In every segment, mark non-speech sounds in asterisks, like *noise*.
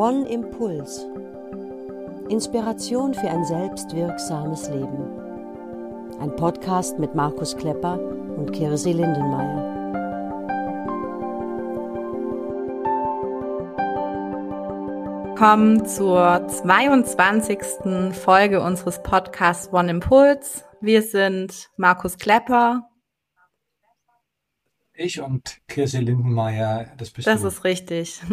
One Impuls. Inspiration für ein selbstwirksames Leben. Ein Podcast mit Markus Klepper und Kirsi Lindenmeier. Willkommen zur 22. Folge unseres Podcasts One Impuls. Wir sind Markus Klepper. Ich und Kirsi Lindenmeier, das bist das du. Das ist richtig. *laughs*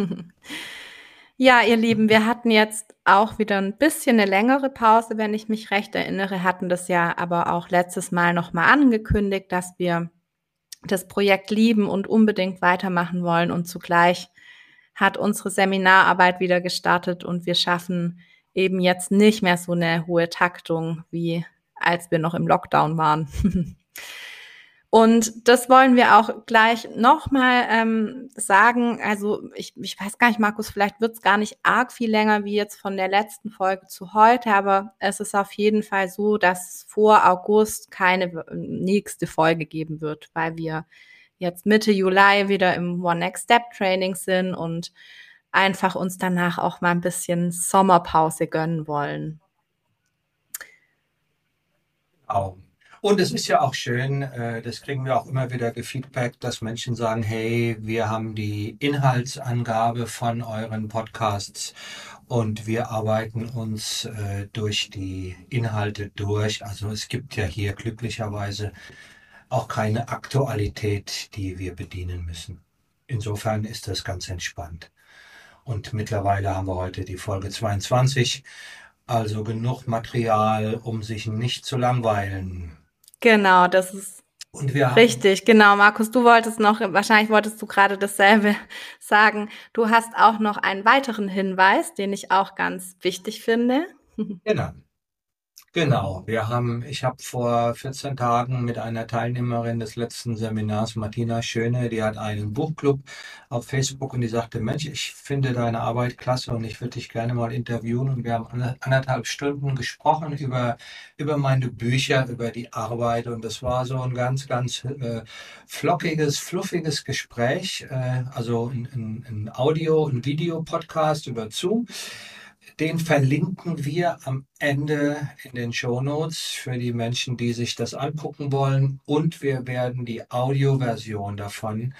Ja, ihr Lieben, wir hatten jetzt auch wieder ein bisschen eine längere Pause, wenn ich mich recht erinnere, hatten das ja aber auch letztes Mal nochmal angekündigt, dass wir das Projekt lieben und unbedingt weitermachen wollen und zugleich hat unsere Seminararbeit wieder gestartet und wir schaffen eben jetzt nicht mehr so eine hohe Taktung, wie als wir noch im Lockdown waren. *laughs* Und das wollen wir auch gleich nochmal ähm, sagen. Also ich, ich weiß gar nicht, Markus, vielleicht wird es gar nicht arg viel länger wie jetzt von der letzten Folge zu heute, aber es ist auf jeden Fall so, dass vor August keine nächste Folge geben wird, weil wir jetzt Mitte Juli wieder im One Next Step Training sind und einfach uns danach auch mal ein bisschen Sommerpause gönnen wollen. Auch. Und es ist ja auch schön, äh, das kriegen wir auch immer wieder gefeedback, dass Menschen sagen, hey, wir haben die Inhaltsangabe von euren Podcasts und wir arbeiten uns äh, durch die Inhalte durch. Also es gibt ja hier glücklicherweise auch keine Aktualität, die wir bedienen müssen. Insofern ist das ganz entspannt. Und mittlerweile haben wir heute die Folge 22. Also genug Material, um sich nicht zu langweilen. Genau, das ist richtig. Genau, Markus, du wolltest noch, wahrscheinlich wolltest du gerade dasselbe *laughs* sagen. Du hast auch noch einen weiteren Hinweis, den ich auch ganz wichtig finde. *laughs* Genau. Genau, wir haben, ich habe vor 14 Tagen mit einer Teilnehmerin des letzten Seminars, Martina Schöne, die hat einen Buchclub auf Facebook und die sagte, Mensch, ich finde deine Arbeit klasse und ich würde dich gerne mal interviewen. Und wir haben anderthalb Stunden gesprochen über, über meine Bücher, über die Arbeit und das war so ein ganz, ganz äh, flockiges, fluffiges Gespräch, äh, also ein, ein, ein Audio- und Videopodcast über Zoom. Den verlinken wir am Ende in den Show Notes für die Menschen, die sich das angucken wollen. Und wir werden die Audioversion davon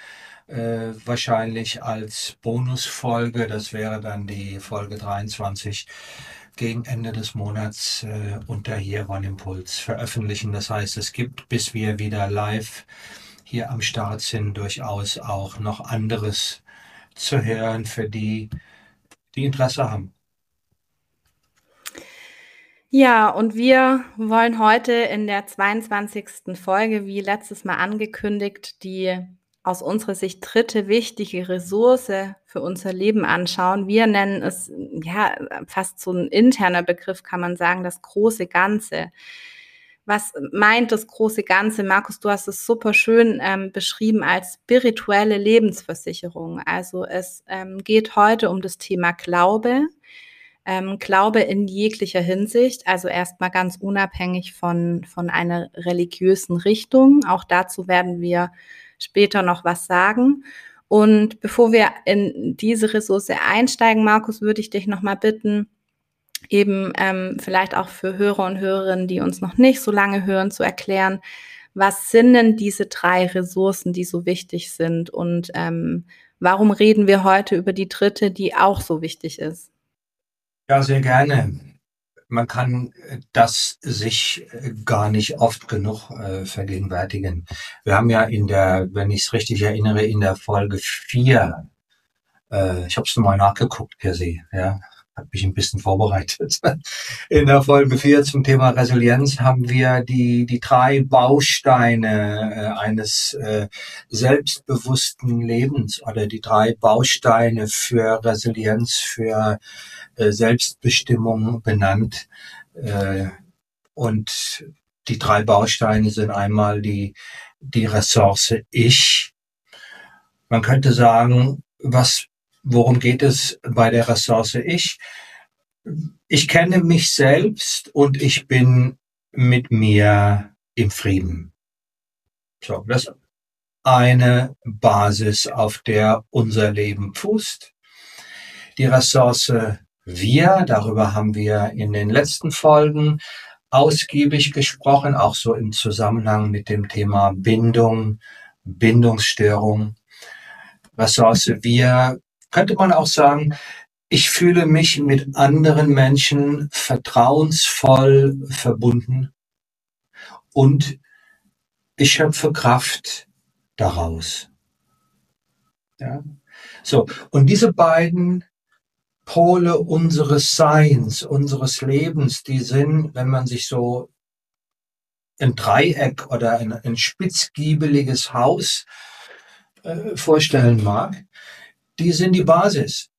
äh, wahrscheinlich als Bonusfolge, das wäre dann die Folge 23, gegen Ende des Monats äh, unter hier One Impuls veröffentlichen. Das heißt, es gibt, bis wir wieder live hier am Start sind, durchaus auch noch anderes zu hören für die, die Interesse haben. Ja, und wir wollen heute in der 22. Folge, wie letztes Mal angekündigt, die aus unserer Sicht dritte wichtige Ressource für unser Leben anschauen. Wir nennen es ja fast so ein interner Begriff, kann man sagen, das große Ganze. Was meint das große Ganze? Markus, du hast es super schön ähm, beschrieben als spirituelle Lebensversicherung. Also es ähm, geht heute um das Thema Glaube, ähm, Glaube in jeglicher Hinsicht, also erstmal ganz unabhängig von, von einer religiösen Richtung. Auch dazu werden wir später noch was sagen. Und bevor wir in diese Ressource einsteigen, Markus, würde ich dich nochmal bitten, eben ähm, vielleicht auch für Hörer und Hörerinnen, die uns noch nicht so lange hören, zu erklären, was sind denn diese drei Ressourcen, die so wichtig sind und ähm, warum reden wir heute über die dritte, die auch so wichtig ist? Ja, sehr gerne. Man kann äh, das sich äh, gar nicht oft genug äh, vergegenwärtigen. Wir haben ja in der, wenn ich es richtig erinnere, in der Folge vier, äh, ich habe es nochmal nachgeguckt per se, ja, habe mich ein bisschen vorbereitet. *laughs* In der Folge 4 zum Thema Resilienz haben wir die, die drei Bausteine äh, eines äh, selbstbewussten Lebens oder die drei Bausteine für Resilienz, für äh, Selbstbestimmung benannt. Und die drei Bausteine sind einmal die, die Ressource Ich. Man könnte sagen, was, worum geht es bei der Ressource Ich? Ich kenne mich selbst und ich bin mit mir im Frieden. So, das ist eine Basis, auf der unser Leben fußt. die Ressource wir. Darüber haben wir in den letzten Folgen ausgiebig gesprochen, auch so im Zusammenhang mit dem Thema Bindung, Bindungsstörung. Ressource wir könnte man auch sagen, ich fühle mich mit anderen Menschen vertrauensvoll verbunden und ich schöpfe Kraft daraus. Ja? So, und diese beiden Pole unseres Seins, unseres Lebens, die sind, wenn man sich so ein Dreieck oder ein, ein spitzgiebeliges Haus äh, vorstellen mag, die sind die Basis,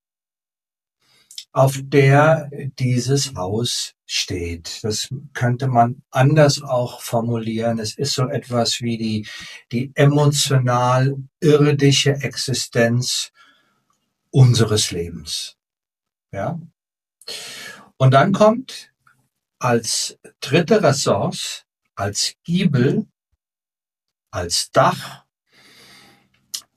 auf der dieses Haus steht. Das könnte man anders auch formulieren. Es ist so etwas wie die, die emotional irdische Existenz unseres Lebens. Ja. Und dann kommt als dritte Ressource, als Giebel, als Dach,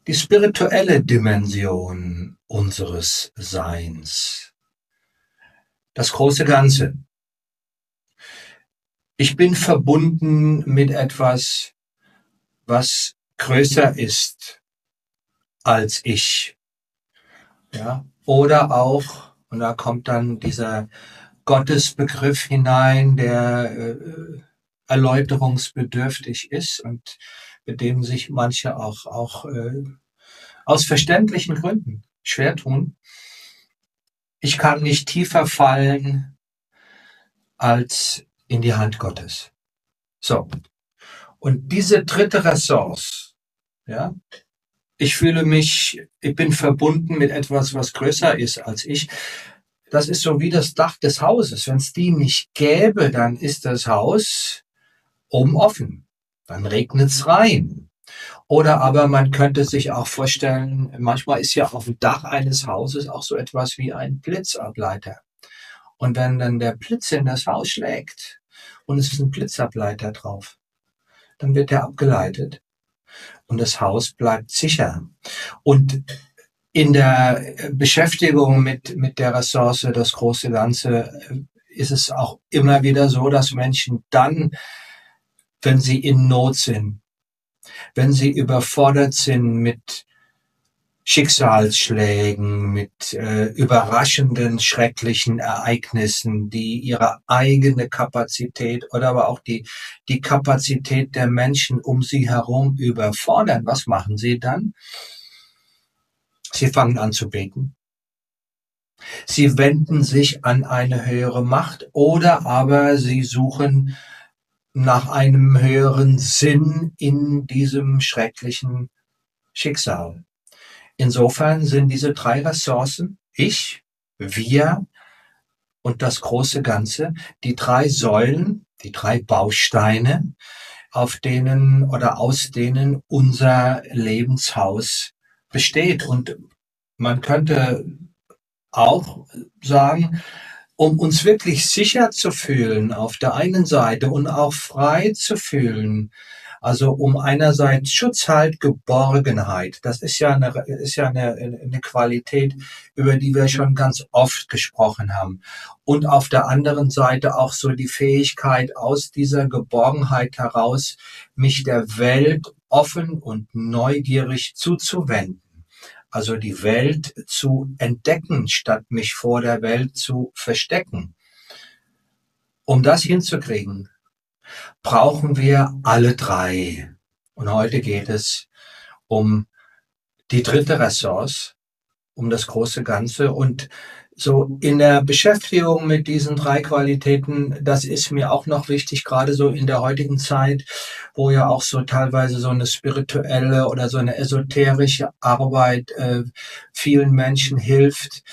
die spirituelle Dimension unseres Seins. Das große Ganze. Ich bin verbunden mit etwas, was größer ist als ich. Ja, oder auch und da kommt dann dieser Gottesbegriff hinein, der äh, erläuterungsbedürftig ist und mit dem sich manche auch, auch äh, aus verständlichen Gründen schwer tun. Ich kann nicht tiefer fallen als in die Hand Gottes. So. Und diese dritte Ressource, ja, ich fühle mich, ich bin verbunden mit etwas, was größer ist als ich. Das ist so wie das Dach des Hauses. Wenn es die nicht gäbe, dann ist das Haus oben offen. Dann regnet es rein. Oder aber man könnte sich auch vorstellen, manchmal ist ja auf dem Dach eines Hauses auch so etwas wie ein Blitzableiter. Und wenn dann der Blitz in das Haus schlägt und es ist ein Blitzableiter drauf, dann wird er abgeleitet und das Haus bleibt sicher. Und in der Beschäftigung mit, mit der Ressource, das große Ganze, ist es auch immer wieder so, dass Menschen dann, wenn sie in Not sind, wenn sie überfordert sind mit Schicksalsschlägen, mit äh, überraschenden, schrecklichen Ereignissen, die ihre eigene Kapazität oder aber auch die, die Kapazität der Menschen um sie herum überfordern. Was machen sie dann? Sie fangen an zu beten. Sie wenden sich an eine höhere Macht oder aber sie suchen nach einem höheren Sinn in diesem schrecklichen Schicksal. Insofern sind diese drei Ressourcen, ich, wir und das große Ganze, die drei Säulen, die drei Bausteine, auf denen oder aus denen unser Lebenshaus besteht. Und man könnte auch sagen, um uns wirklich sicher zu fühlen auf der einen Seite und auch frei zu fühlen, also um einerseits Schutz halt, Geborgenheit. Das ist ja eine, ist ja eine, eine Qualität, über die wir schon ganz oft gesprochen haben. Und auf der anderen Seite auch so die Fähigkeit, aus dieser Geborgenheit heraus mich der Welt offen und neugierig zuzuwenden also die Welt zu entdecken, statt mich vor der Welt zu verstecken. Um das hinzukriegen, brauchen wir alle drei. Und heute geht es um die dritte Ressource, um das große Ganze. Und so in der Beschäftigung mit diesen drei Qualitäten, das ist mir auch noch wichtig, gerade so in der heutigen Zeit, wo ja auch so teilweise so eine spirituelle oder so eine esoterische Arbeit äh, vielen Menschen hilft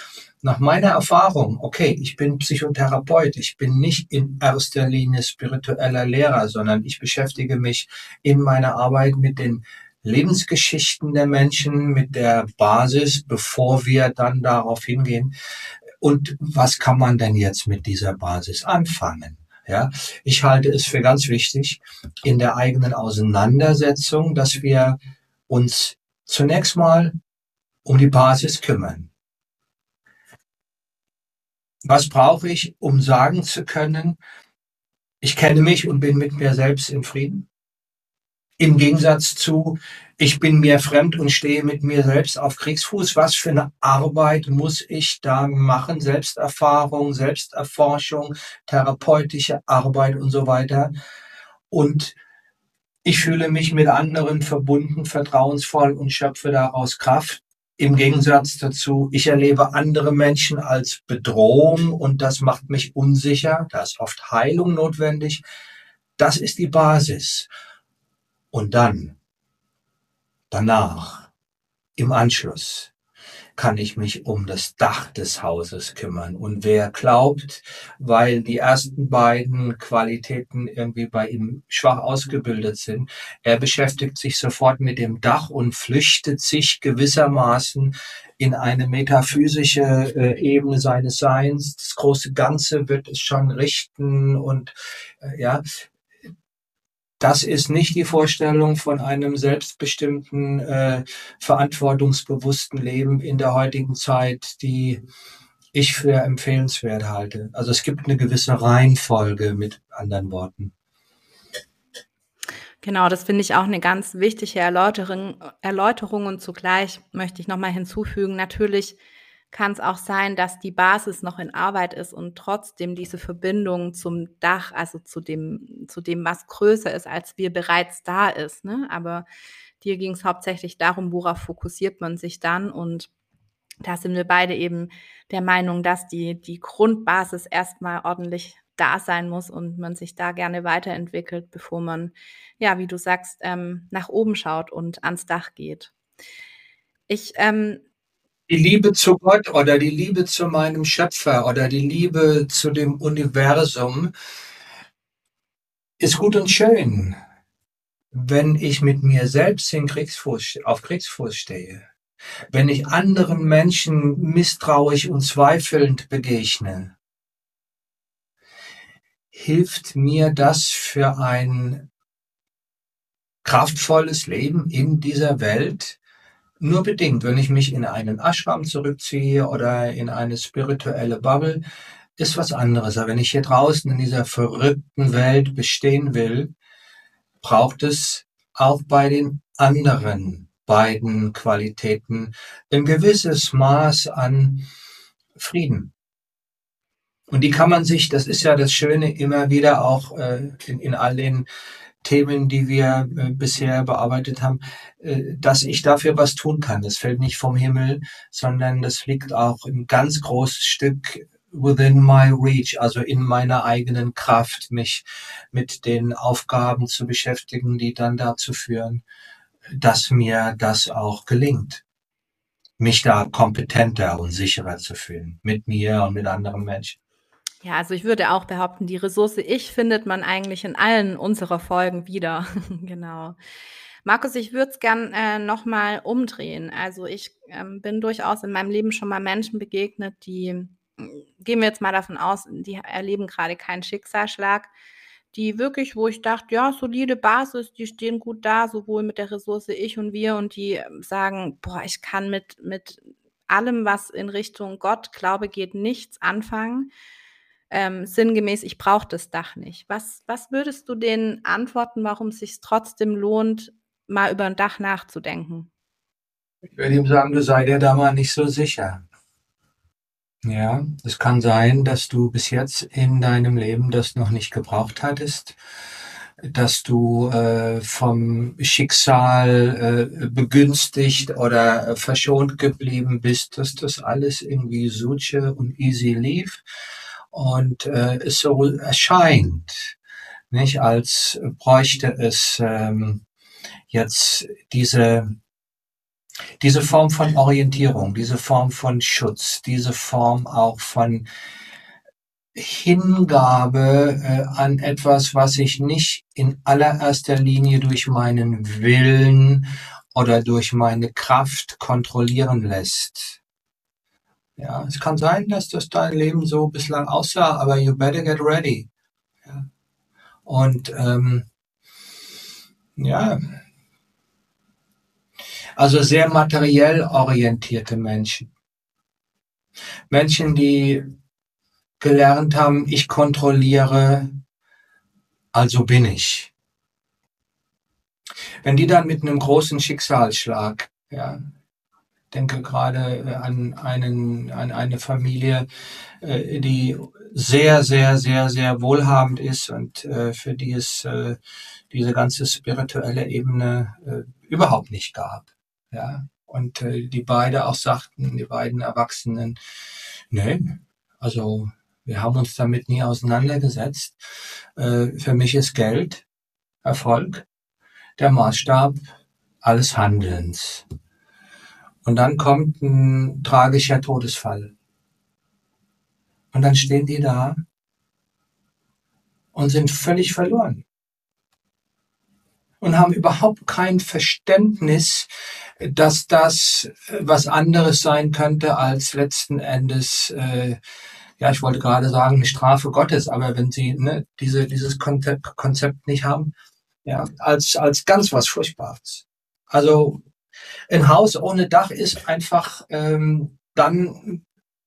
nach meiner Erfahrung, okay, ich bin Psychotherapeut, ich bin nicht in erster Linie spiritueller Lehrer, sondern ich beschäftige mich in meiner Arbeit mit den Lebensgeschichten der Menschen, mit der Basis, bevor wir dann darauf hingehen. Und was kann man denn jetzt mit dieser Basis anfangen? Ja, ich halte es für ganz wichtig in der eigenen Auseinandersetzung, dass wir uns zunächst mal um die Basis kümmern. Was brauche ich, um sagen zu können, ich kenne mich und bin mit mir selbst in Frieden? Im Gegensatz zu, ich bin mir fremd und stehe mit mir selbst auf Kriegsfuß. Was für eine Arbeit muss ich da machen? Selbsterfahrung, Selbsterforschung, therapeutische Arbeit und so weiter. Und ich fühle mich mit anderen verbunden, vertrauensvoll und schöpfe daraus Kraft. Im Gegensatz dazu, ich erlebe andere Menschen als Bedrohung und das macht mich unsicher. Da ist oft Heilung notwendig. Das ist die Basis. Und dann, danach, im Anschluss, kann ich mich um das Dach des Hauses kümmern. Und wer glaubt, weil die ersten beiden Qualitäten irgendwie bei ihm schwach ausgebildet sind, er beschäftigt sich sofort mit dem Dach und flüchtet sich gewissermaßen in eine metaphysische äh, Ebene seines Seins. Das große Ganze wird es schon richten und äh, ja, das ist nicht die Vorstellung von einem selbstbestimmten, äh, verantwortungsbewussten Leben in der heutigen Zeit, die ich für empfehlenswert halte. Also es gibt eine gewisse Reihenfolge mit anderen Worten. Genau, das finde ich auch eine ganz wichtige Erläuterung, Erläuterung und zugleich möchte ich nochmal hinzufügen, natürlich kann es auch sein, dass die Basis noch in Arbeit ist und trotzdem diese Verbindung zum Dach, also zu dem, zu dem, was größer ist, als wir bereits da ist. Ne? Aber dir ging es hauptsächlich darum, worauf fokussiert man sich dann und da sind wir beide eben der Meinung, dass die, die Grundbasis erstmal ordentlich da sein muss und man sich da gerne weiterentwickelt, bevor man, ja, wie du sagst, ähm, nach oben schaut und ans Dach geht. Ich ähm, die Liebe zu Gott oder die Liebe zu meinem Schöpfer oder die Liebe zu dem Universum ist gut und schön, wenn ich mit mir selbst in Kriegsfuß, auf Kriegsfuß stehe, wenn ich anderen Menschen misstrauisch und zweifelnd begegne, hilft mir das für ein kraftvolles Leben in dieser Welt, nur bedingt. Wenn ich mich in einen Ashram zurückziehe oder in eine spirituelle Bubble, ist was anderes. Aber wenn ich hier draußen in dieser verrückten Welt bestehen will, braucht es auch bei den anderen beiden Qualitäten ein gewisses Maß an Frieden. Und die kann man sich, das ist ja das Schöne, immer wieder auch äh, in, in all den Themen, die wir äh, bisher bearbeitet haben, äh, dass ich dafür was tun kann. Das fällt nicht vom Himmel, sondern das liegt auch ein ganz großes Stück within my reach, also in meiner eigenen Kraft, mich mit den Aufgaben zu beschäftigen, die dann dazu führen, dass mir das auch gelingt, mich da kompetenter und sicherer zu fühlen, mit mir und mit anderen Menschen. Ja, also ich würde auch behaupten, die Ressource Ich findet man eigentlich in allen unserer Folgen wieder. *laughs* genau. Markus, ich würde es gern äh, nochmal umdrehen. Also ich ähm, bin durchaus in meinem Leben schon mal Menschen begegnet, die, mm, gehen wir jetzt mal davon aus, die erleben gerade keinen Schicksalsschlag, die wirklich, wo ich dachte, ja, solide Basis, die stehen gut da, sowohl mit der Ressource ich und wir und die ähm, sagen, boah, ich kann mit, mit allem, was in Richtung Gott, Glaube geht, nichts anfangen ähm, sinngemäß, ich brauche das Dach nicht. Was, was würdest du denen antworten, warum es sich trotzdem lohnt, mal über ein Dach nachzudenken? Ich würde ihm sagen, du sei dir da mal nicht so sicher. Ja, es kann sein, dass du bis jetzt in deinem Leben das noch nicht gebraucht hattest, dass du äh, vom Schicksal äh, begünstigt oder verschont geblieben bist, dass das alles irgendwie suche und easy lief und äh, es so erscheint, nicht als bräuchte es ähm, jetzt diese diese Form von Orientierung, diese Form von Schutz, diese Form auch von Hingabe äh, an etwas, was sich nicht in allererster Linie durch meinen Willen oder durch meine Kraft kontrollieren lässt. Ja, es kann sein, dass das dein Leben so bislang aussah, aber you better get ready. Ja. Und ähm, ja, also sehr materiell orientierte Menschen. Menschen, die gelernt haben, ich kontrolliere, also bin ich. Wenn die dann mit einem großen Schicksalsschlag, ja, denke gerade äh, an einen, an eine Familie, äh, die sehr, sehr, sehr, sehr wohlhabend ist und äh, für die es diese ganze spirituelle Ebene überhaupt nicht gab. Ja, und die beide auch sagten, die beiden Erwachsenen, nee, also wir haben uns damit nie auseinandergesetzt. für mich ist Geld, Erfolg, der Maßstab alles Handelns. Und dann kommt ein tragischer Todesfall. Und dann stehen die da und sind völlig verloren. Und haben überhaupt kein Verständnis, dass das was anderes sein könnte als letzten Endes, äh, ja, ich wollte gerade sagen, eine Strafe Gottes, aber wenn sie ne, diese, dieses Konzept, Konzept nicht haben, ja, als, als ganz was Furchtbares. Also ein Haus ohne Dach ist einfach ähm, dann,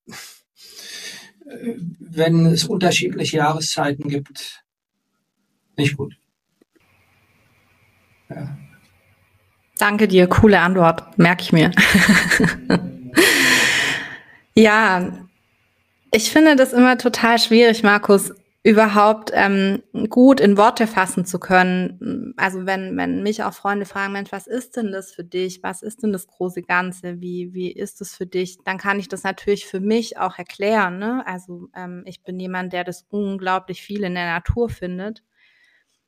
äh, wenn es unterschiedliche Jahreszeiten gibt, nicht gut. Ja. Danke dir, coole Antwort, merke ich mir. *laughs* ja, ich finde das immer total schwierig, Markus, überhaupt ähm, gut in Worte fassen zu können. Also wenn, wenn mich auch Freunde fragen, Mensch, was ist denn das für dich? Was ist denn das große Ganze? Wie, wie ist es für dich? Dann kann ich das natürlich für mich auch erklären. Ne? Also ähm, ich bin jemand, der das unglaublich viel in der Natur findet.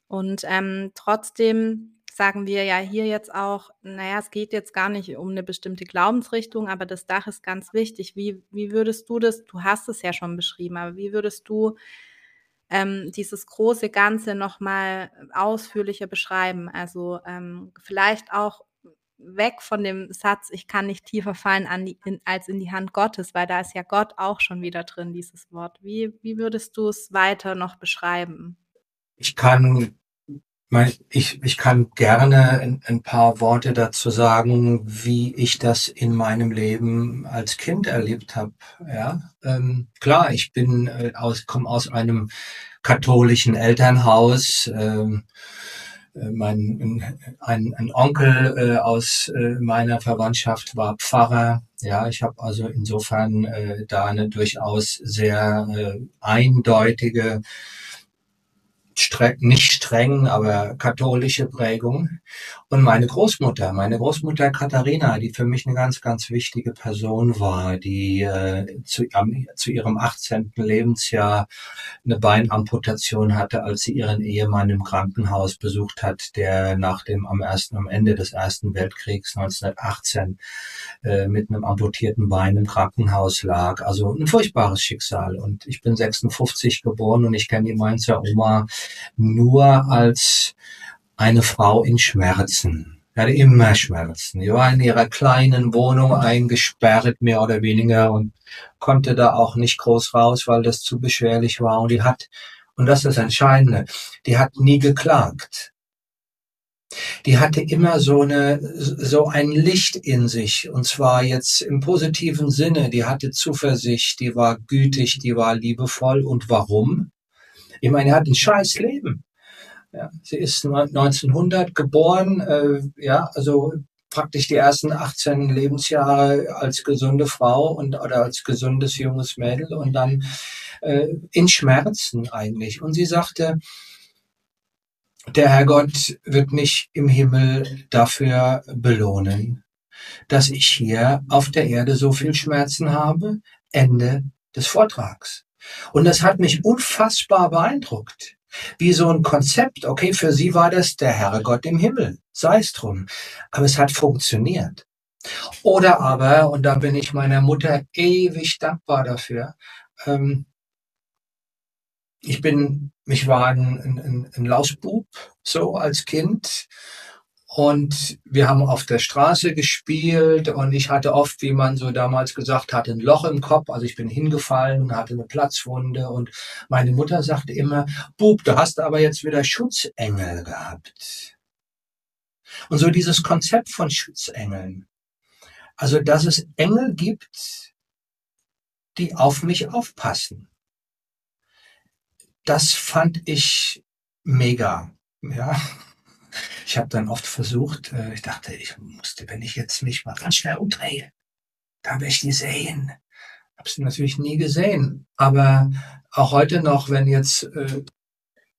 Und ähm, trotzdem sagen wir ja hier jetzt auch, naja, es geht jetzt gar nicht um eine bestimmte Glaubensrichtung, aber das Dach ist ganz wichtig. Wie, wie würdest du das, du hast es ja schon beschrieben, aber wie würdest du ähm, dieses große Ganze nochmal ausführlicher beschreiben. Also ähm, vielleicht auch weg von dem Satz, ich kann nicht tiefer fallen die, in, als in die Hand Gottes, weil da ist ja Gott auch schon wieder drin, dieses Wort. Wie, wie würdest du es weiter noch beschreiben? Ich kann ich, ich kann gerne ein, paar Worte dazu sagen, wie ich das in meinem Leben als Kind erlebt habe. Ja, ähm, klar, ich bin äh, aus, komme aus einem katholischen Elternhaus. Ähm, äh, mein ein, ein Onkel äh, aus äh, meiner Verwandtschaft war Pfarrer. Ja, ich habe also insofern äh, da eine durchaus sehr äh, eindeutige streng, nicht streng, aber katholische Prägung. Und meine Großmutter, meine Großmutter Katharina, die für mich eine ganz, ganz wichtige Person war, die äh, zu, ähm, zu ihrem 18. Lebensjahr eine Beinamputation hatte, als sie ihren Ehemann im Krankenhaus besucht hat, der nach dem am ersten, am Ende des Ersten Weltkriegs 1918 äh, mit einem amputierten Bein im Krankenhaus lag. Also ein furchtbares Schicksal. Und ich bin 56 geboren und ich kenne die Mainzer Oma nur als eine Frau in Schmerzen. Sie hatte immer Schmerzen. Sie war in ihrer kleinen Wohnung eingesperrt, mehr oder weniger, und konnte da auch nicht groß raus, weil das zu beschwerlich war. Und die hat, und das ist das Entscheidende, die hat nie geklagt. Die hatte immer so eine, so ein Licht in sich. Und zwar jetzt im positiven Sinne. Die hatte Zuversicht, die war gütig, die war liebevoll. Und warum? Ich meine, er hat ein scheiß Leben. Ja, sie ist 1900 geboren, äh, ja, also praktisch die ersten 18 Lebensjahre als gesunde Frau und oder als gesundes junges Mädel und dann äh, in Schmerzen eigentlich. Und sie sagte, der Herrgott wird mich im Himmel dafür belohnen, dass ich hier auf der Erde so viel Schmerzen habe. Ende des Vortrags. Und das hat mich unfassbar beeindruckt. Wie so ein Konzept, okay, für sie war das der Herrgott im Himmel, sei es drum. Aber es hat funktioniert. Oder aber, und da bin ich meiner Mutter ewig dankbar dafür, ähm, ich bin, mich war ein, ein, ein Lausbub, so als Kind, und wir haben auf der Straße gespielt und ich hatte oft, wie man so damals gesagt hat, ein Loch im Kopf. Also ich bin hingefallen und hatte eine Platzwunde. Und meine Mutter sagte immer, Bub, du hast aber jetzt wieder Schutzengel gehabt. Und so dieses Konzept von Schutzengeln. Also, dass es Engel gibt, die auf mich aufpassen. das fand ich mega. Ja. Ich habe dann oft versucht, äh, ich dachte, ich musste, wenn ich jetzt mich mal ganz schnell umdrehe, dann werde ich die sehen. Habe sie natürlich nie gesehen. Aber auch heute noch, wenn jetzt äh,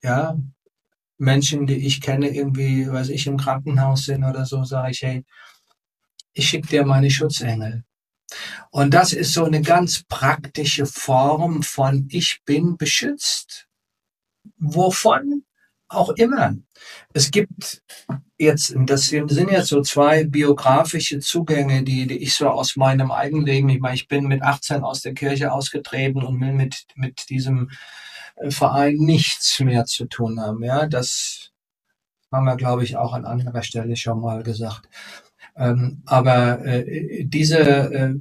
ja Menschen, die ich kenne, irgendwie, weiß ich, im Krankenhaus sind oder so, sage ich, hey, ich schicke dir meine Schutzengel. Und das ist so eine ganz praktische Form von ich bin beschützt. Wovon auch immer. Es gibt jetzt, das sind jetzt so zwei biografische Zugänge, die, die ich so aus meinem Eigenleben, ich meine, ich bin mit 18 aus der Kirche ausgetreten und will mit, mit diesem äh, Verein nichts mehr zu tun haben. Ja, das haben wir, glaube ich, auch an anderer Stelle schon mal gesagt. Ähm, aber äh, diese, äh,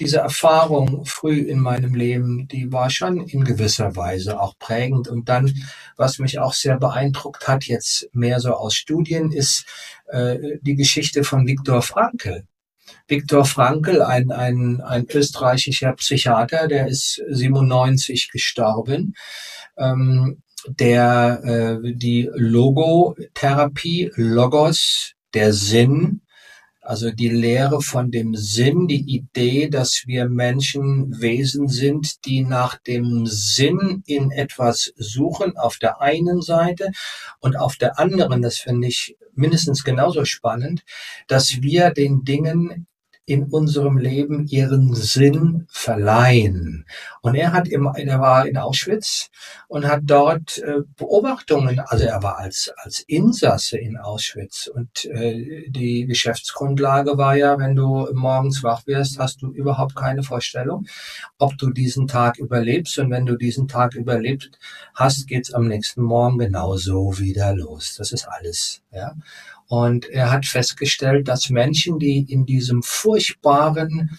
diese Erfahrung früh in meinem Leben, die war schon in gewisser Weise auch prägend. Und dann, was mich auch sehr beeindruckt hat, jetzt mehr so aus Studien, ist äh, die Geschichte von Viktor Frankl. Viktor Frankl, ein, ein, ein österreichischer Psychiater, der ist 97 gestorben, ähm, der äh, die Logotherapie, Logos, der Sinn, also die Lehre von dem Sinn, die Idee, dass wir Menschen Wesen sind, die nach dem Sinn in etwas suchen, auf der einen Seite. Und auf der anderen, das finde ich mindestens genauso spannend, dass wir den Dingen in unserem Leben ihren Sinn verleihen. Und er hat im, er war in Auschwitz und hat dort äh, Beobachtungen, also er war als, als Insasse in Auschwitz und äh, die Geschäftsgrundlage war ja, wenn du morgens wach wirst, hast du überhaupt keine Vorstellung, ob du diesen Tag überlebst und wenn du diesen Tag überlebt hast, geht's am nächsten Morgen genauso wieder los. Das ist alles, ja. Und er hat festgestellt, dass Menschen, die in diesem furchtbaren,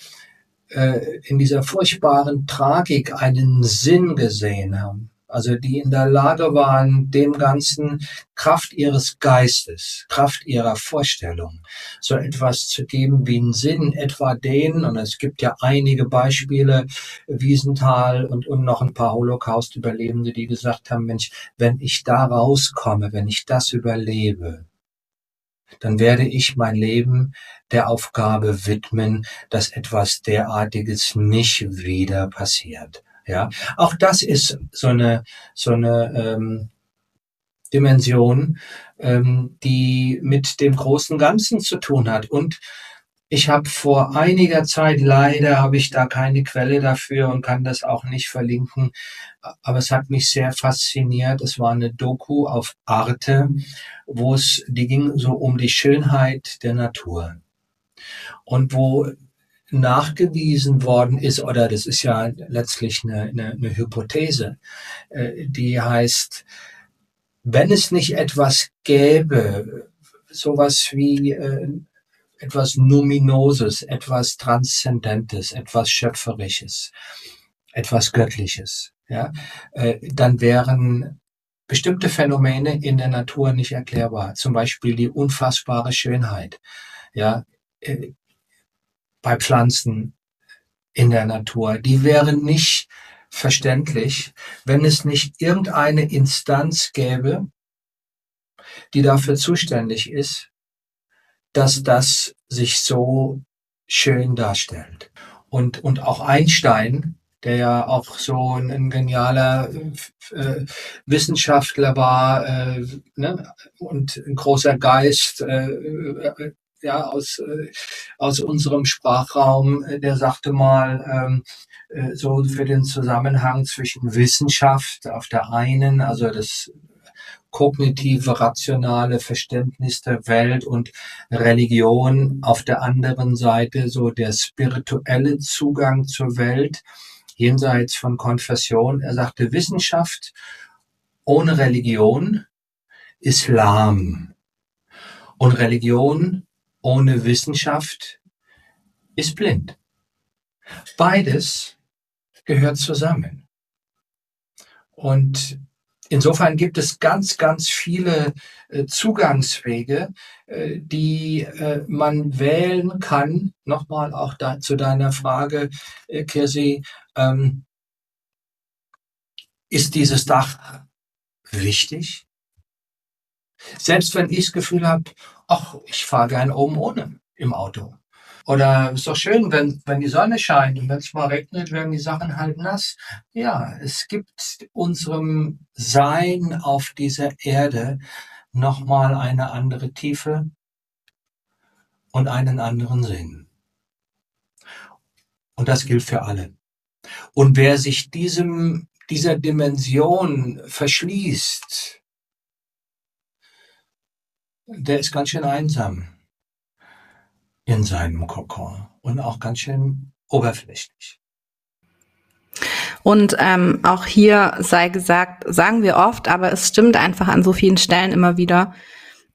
äh, in dieser furchtbaren Tragik einen Sinn gesehen haben, also die in der Lage waren, dem Ganzen Kraft ihres Geistes, Kraft ihrer Vorstellung, so etwas zu geben wie einen Sinn, etwa den, und es gibt ja einige Beispiele, Wiesenthal und, und noch ein paar Holocaust-Überlebende, die gesagt haben, Mensch, wenn ich da rauskomme, wenn ich das überlebe, dann werde ich mein Leben der Aufgabe widmen, dass etwas derartiges nicht wieder passiert. Ja, auch das ist so eine so eine ähm, Dimension, ähm, die mit dem großen Ganzen zu tun hat und ich habe vor einiger Zeit, leider habe ich da keine Quelle dafür und kann das auch nicht verlinken, aber es hat mich sehr fasziniert. Es war eine Doku auf Arte, wo es, die ging so um die Schönheit der Natur. Und wo nachgewiesen worden ist, oder das ist ja letztlich eine, eine, eine Hypothese, äh, die heißt, wenn es nicht etwas gäbe, sowas wie äh, etwas Numinoses, etwas Transzendentes, etwas Schöpferisches, etwas Göttliches, ja, äh, dann wären bestimmte Phänomene in der Natur nicht erklärbar. Zum Beispiel die unfassbare Schönheit, ja, äh, bei Pflanzen in der Natur. Die wären nicht verständlich, wenn es nicht irgendeine Instanz gäbe, die dafür zuständig ist, dass das sich so schön darstellt. Und, und auch Einstein, der ja auch so ein, ein genialer äh, Wissenschaftler war äh, ne, und ein großer Geist, äh, äh, ja, aus, äh, aus unserem Sprachraum, äh, der sagte mal, ähm, äh, so für den Zusammenhang zwischen Wissenschaft auf der einen, also das kognitive, rationale Verständnis der Welt und Religion auf der anderen Seite so der spirituelle Zugang zur Welt jenseits von Konfession. Er sagte, Wissenschaft ohne Religion ist lahm und Religion ohne Wissenschaft ist blind. Beides gehört zusammen. Und insofern gibt es ganz, ganz viele äh, Zugangswege, äh, die äh, man wählen kann. Nochmal auch da, zu deiner Frage, Kirsi. Ähm, ist dieses Dach wichtig? Selbst wenn ich das Gefühl habe, ach, ich fahre gern oben ohne im Auto. Oder ist doch schön, wenn, wenn die Sonne scheint und wenn es mal regnet, werden die Sachen halt nass. Ja, es gibt unserem Sein auf dieser Erde nochmal eine andere Tiefe und einen anderen Sinn. Und das gilt für alle. Und wer sich diesem, dieser Dimension verschließt, der ist ganz schön einsam in seinem Kokon und auch ganz schön oberflächlich. Und ähm, auch hier sei gesagt, sagen wir oft, aber es stimmt einfach an so vielen Stellen immer wieder.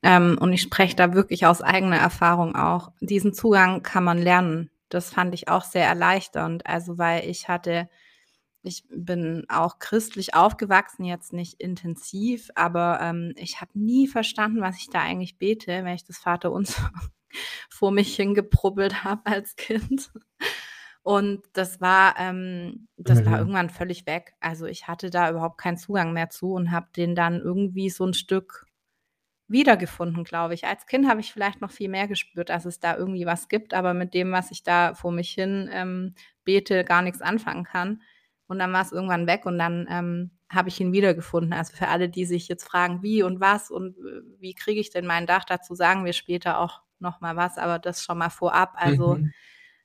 Ähm, und ich spreche da wirklich aus eigener Erfahrung auch. Diesen Zugang kann man lernen. Das fand ich auch sehr erleichternd. Also weil ich hatte, ich bin auch christlich aufgewachsen, jetzt nicht intensiv, aber ähm, ich habe nie verstanden, was ich da eigentlich bete, wenn ich das Vaterunser vor mich hingeprubbelt habe als Kind. Und das war, ähm, das mhm. war irgendwann völlig weg. Also ich hatte da überhaupt keinen Zugang mehr zu und habe den dann irgendwie so ein Stück wiedergefunden, glaube ich. Als Kind habe ich vielleicht noch viel mehr gespürt, dass es da irgendwie was gibt, aber mit dem, was ich da vor mich hin ähm, bete, gar nichts anfangen kann. Und dann war es irgendwann weg und dann ähm, habe ich ihn wiedergefunden. Also für alle, die sich jetzt fragen, wie und was und äh, wie kriege ich denn mein Dach, dazu sagen wir später auch noch mal was, aber das schon mal vorab. Also mhm.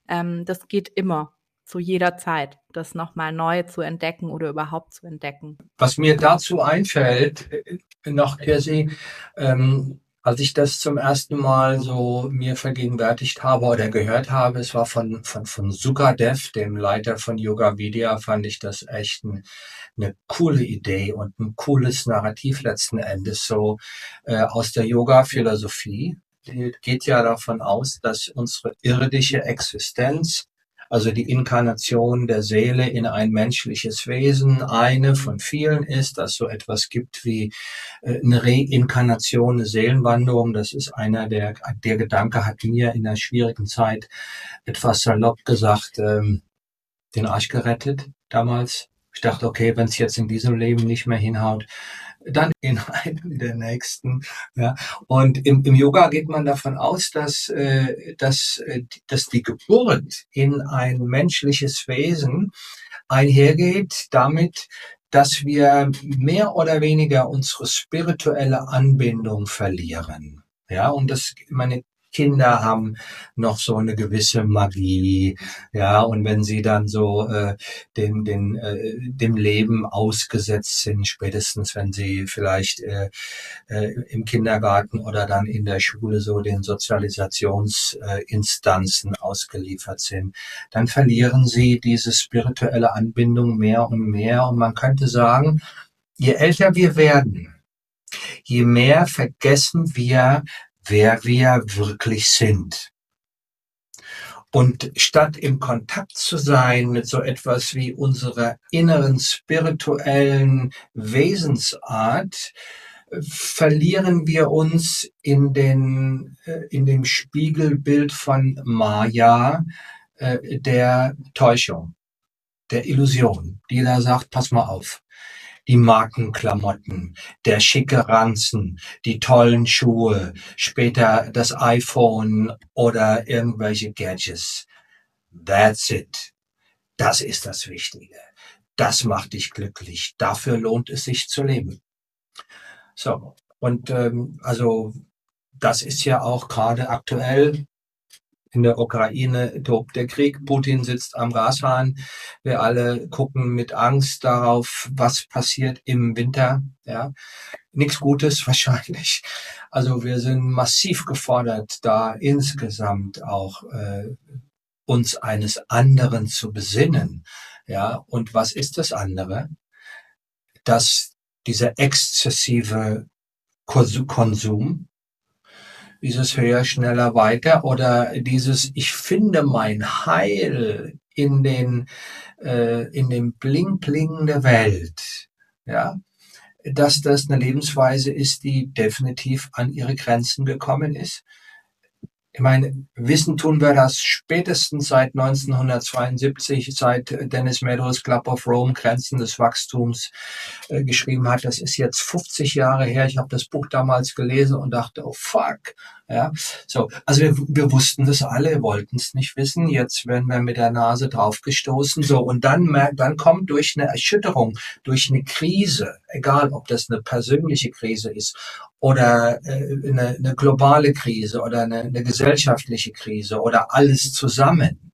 ähm, das geht immer zu jeder Zeit, das nochmal neu zu entdecken oder überhaupt zu entdecken. Was mir dazu einfällt, äh, noch, Kirsi, ähm, als ich das zum ersten Mal so mir vergegenwärtigt habe oder gehört habe, es war von, von, von Sukadev, dem Leiter von Yoga Vidya, fand ich das echt ein, eine coole Idee und ein cooles Narrativ letzten Endes, so äh, aus der Yoga-Philosophie. Geht ja davon aus, dass unsere irdische Existenz also die Inkarnation der Seele in ein menschliches Wesen, eine von vielen ist, dass so etwas gibt wie äh, eine Reinkarnation, eine Seelenwanderung. Das ist einer der, der Gedanke hat mir in einer schwierigen Zeit etwas salopp gesagt, ähm, den Arsch gerettet damals. Ich dachte, okay, wenn es jetzt in diesem Leben nicht mehr hinhaut, dann in *laughs* einem der nächsten. Ja. Und im, im Yoga geht man davon aus, dass, äh, dass, äh, dass die Geburt in ein menschliches Wesen einhergeht damit, dass wir mehr oder weniger unsere spirituelle Anbindung verlieren. Ja, und das, meine Kinder haben noch so eine gewisse Magie, ja, und wenn sie dann so äh, dem, dem, äh, dem Leben ausgesetzt sind, spätestens wenn sie vielleicht äh, äh, im Kindergarten oder dann in der Schule so den Sozialisationsinstanzen äh, ausgeliefert sind, dann verlieren sie diese spirituelle Anbindung mehr und mehr. Und man könnte sagen, je älter wir werden, je mehr vergessen wir, wer wir wirklich sind. Und statt im Kontakt zu sein mit so etwas wie unserer inneren spirituellen Wesensart, verlieren wir uns in den, äh, in dem Spiegelbild von Maya, äh, der Täuschung, der Illusion, die da sagt, pass mal auf die Markenklamotten, der schicke Ranzen, die tollen Schuhe, später das iPhone oder irgendwelche Gadgets. That's it. Das ist das Wichtige. Das macht dich glücklich. Dafür lohnt es sich zu leben. So, und ähm, also das ist ja auch gerade aktuell in der Ukraine tobt der Krieg. Putin sitzt am Gashahn. Wir alle gucken mit Angst darauf, was passiert im Winter. Ja, nichts Gutes *laughs* wahrscheinlich. Also wir sind massiv gefordert, da insgesamt auch äh, uns eines anderen zu besinnen. Ja, und was ist das andere? Dass dieser exzessive Konsum, dieses höher, schneller, weiter oder dieses ich finde mein Heil in den äh, in dem Bling Bling der Welt, ja, dass das eine Lebensweise ist, die definitiv an ihre Grenzen gekommen ist. Ich meine, wissen tun wir das spätestens seit 1972, seit Dennis Meadows Club of Rome Grenzen des Wachstums äh, geschrieben hat. Das ist jetzt 50 Jahre her. Ich habe das Buch damals gelesen und dachte, oh fuck. Ja, so. Also wir, wir wussten das alle, wollten es nicht wissen. Jetzt werden wir mit der Nase draufgestoßen. So. Und dann merkt, dann kommt durch eine Erschütterung, durch eine Krise, egal ob das eine persönliche Krise ist oder äh, eine, eine globale Krise oder eine, eine gesellschaftliche Krise oder alles zusammen,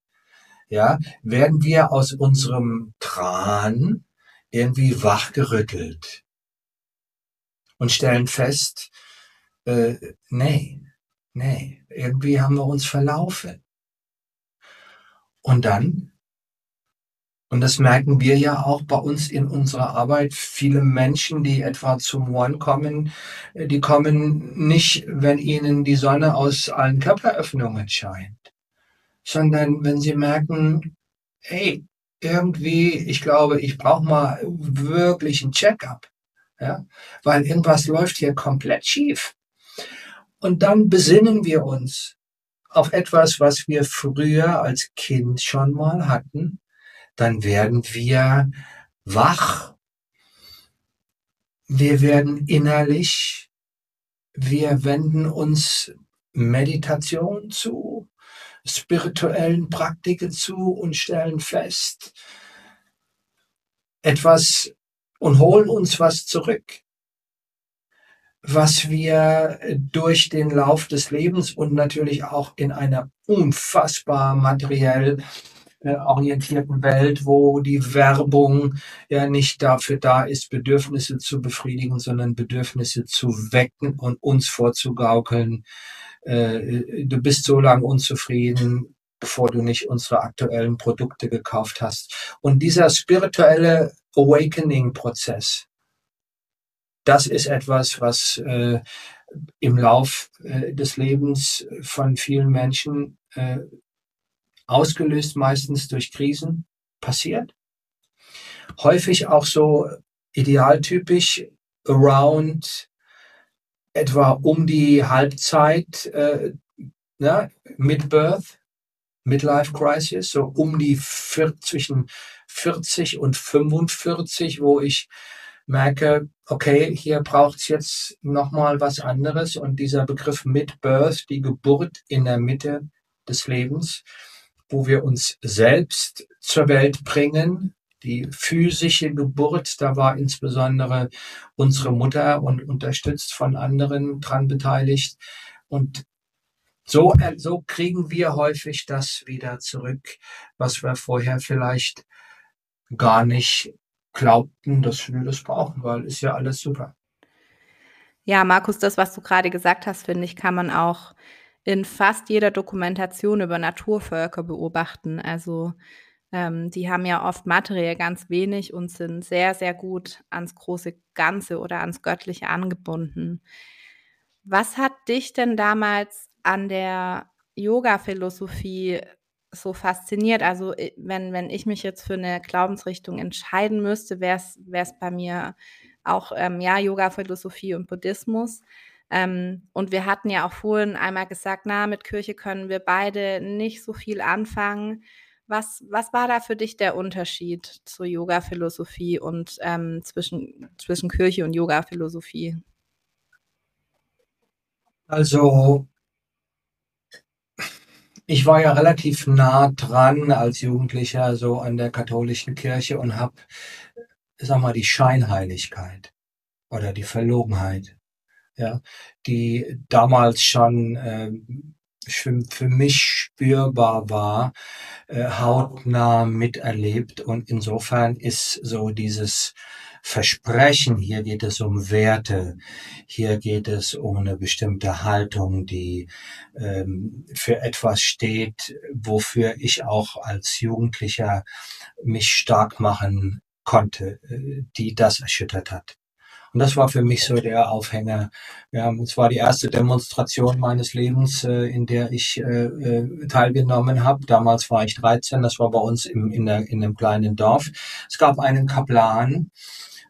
ja, werden wir aus unserem Tran irgendwie wachgerüttelt und stellen fest, äh, nee, nee, irgendwie haben wir uns verlaufen. Und dann und das merken wir ja auch bei uns in unserer Arbeit. Viele Menschen, die etwa zum One kommen, die kommen nicht, wenn ihnen die Sonne aus allen Körperöffnungen scheint, sondern wenn sie merken, hey, irgendwie, ich glaube, ich brauche mal wirklich ein Check-up, ja, weil irgendwas läuft hier komplett schief. Und dann besinnen wir uns auf etwas, was wir früher als Kind schon mal hatten. Dann werden wir wach. Wir werden innerlich, wir wenden uns Meditation zu, spirituellen Praktiken zu und stellen fest, etwas und holen uns was zurück, was wir durch den Lauf des Lebens und natürlich auch in einer unfassbar materiell äh, orientierten Welt, wo die Werbung ja nicht dafür da ist, Bedürfnisse zu befriedigen, sondern Bedürfnisse zu wecken und uns vorzugaukeln. Äh, du bist so lange unzufrieden, bevor du nicht unsere aktuellen Produkte gekauft hast. Und dieser spirituelle Awakening-Prozess, das ist etwas, was äh, im Lauf äh, des Lebens von vielen Menschen äh, ausgelöst meistens durch Krisen, passiert. Häufig auch so idealtypisch around etwa um die Halbzeit, äh, ja, Mid-Birth, Midlife Crisis, so um die vier, zwischen 40 und 45, wo ich merke, okay, hier braucht es jetzt nochmal was anderes und dieser Begriff Mid-Birth, die Geburt in der Mitte des Lebens, wo wir uns selbst zur Welt bringen. Die physische Geburt, da war insbesondere unsere Mutter und unterstützt von anderen dran beteiligt. Und so, so kriegen wir häufig das wieder zurück, was wir vorher vielleicht gar nicht glaubten, dass wir das brauchen, weil ist ja alles super. Ja, Markus, das, was du gerade gesagt hast, finde ich, kann man auch in fast jeder Dokumentation über Naturvölker beobachten. Also ähm, die haben ja oft materiell ganz wenig und sind sehr, sehr gut ans große Ganze oder ans Göttliche angebunden. Was hat dich denn damals an der Yoga-Philosophie so fasziniert? Also wenn, wenn ich mich jetzt für eine Glaubensrichtung entscheiden müsste, wäre es bei mir auch ähm, ja Yoga-Philosophie und Buddhismus. Ähm, und wir hatten ja auch vorhin einmal gesagt, na, mit Kirche können wir beide nicht so viel anfangen. Was, was war da für dich der Unterschied zur Yoga-Philosophie und ähm, zwischen, zwischen Kirche und Yoga-Philosophie? Also, ich war ja relativ nah dran als Jugendlicher so an der katholischen Kirche und habe, sag mal, die Scheinheiligkeit oder die Verlogenheit ja, die damals schon äh, für, mich spürbar war, äh, hautnah miterlebt. Und insofern ist so dieses Versprechen, hier geht es um Werte, hier geht es um eine bestimmte Haltung, die ähm, für etwas steht, wofür ich auch als Jugendlicher mich stark machen konnte, äh, die das erschüttert hat. Und das war für mich so der Aufhänger. Ja, es war die erste Demonstration meines Lebens, äh, in der ich äh, äh teilgenommen habe. Damals war ich 13, das war bei uns im, in, der, in einem kleinen Dorf. Es gab einen Kaplan,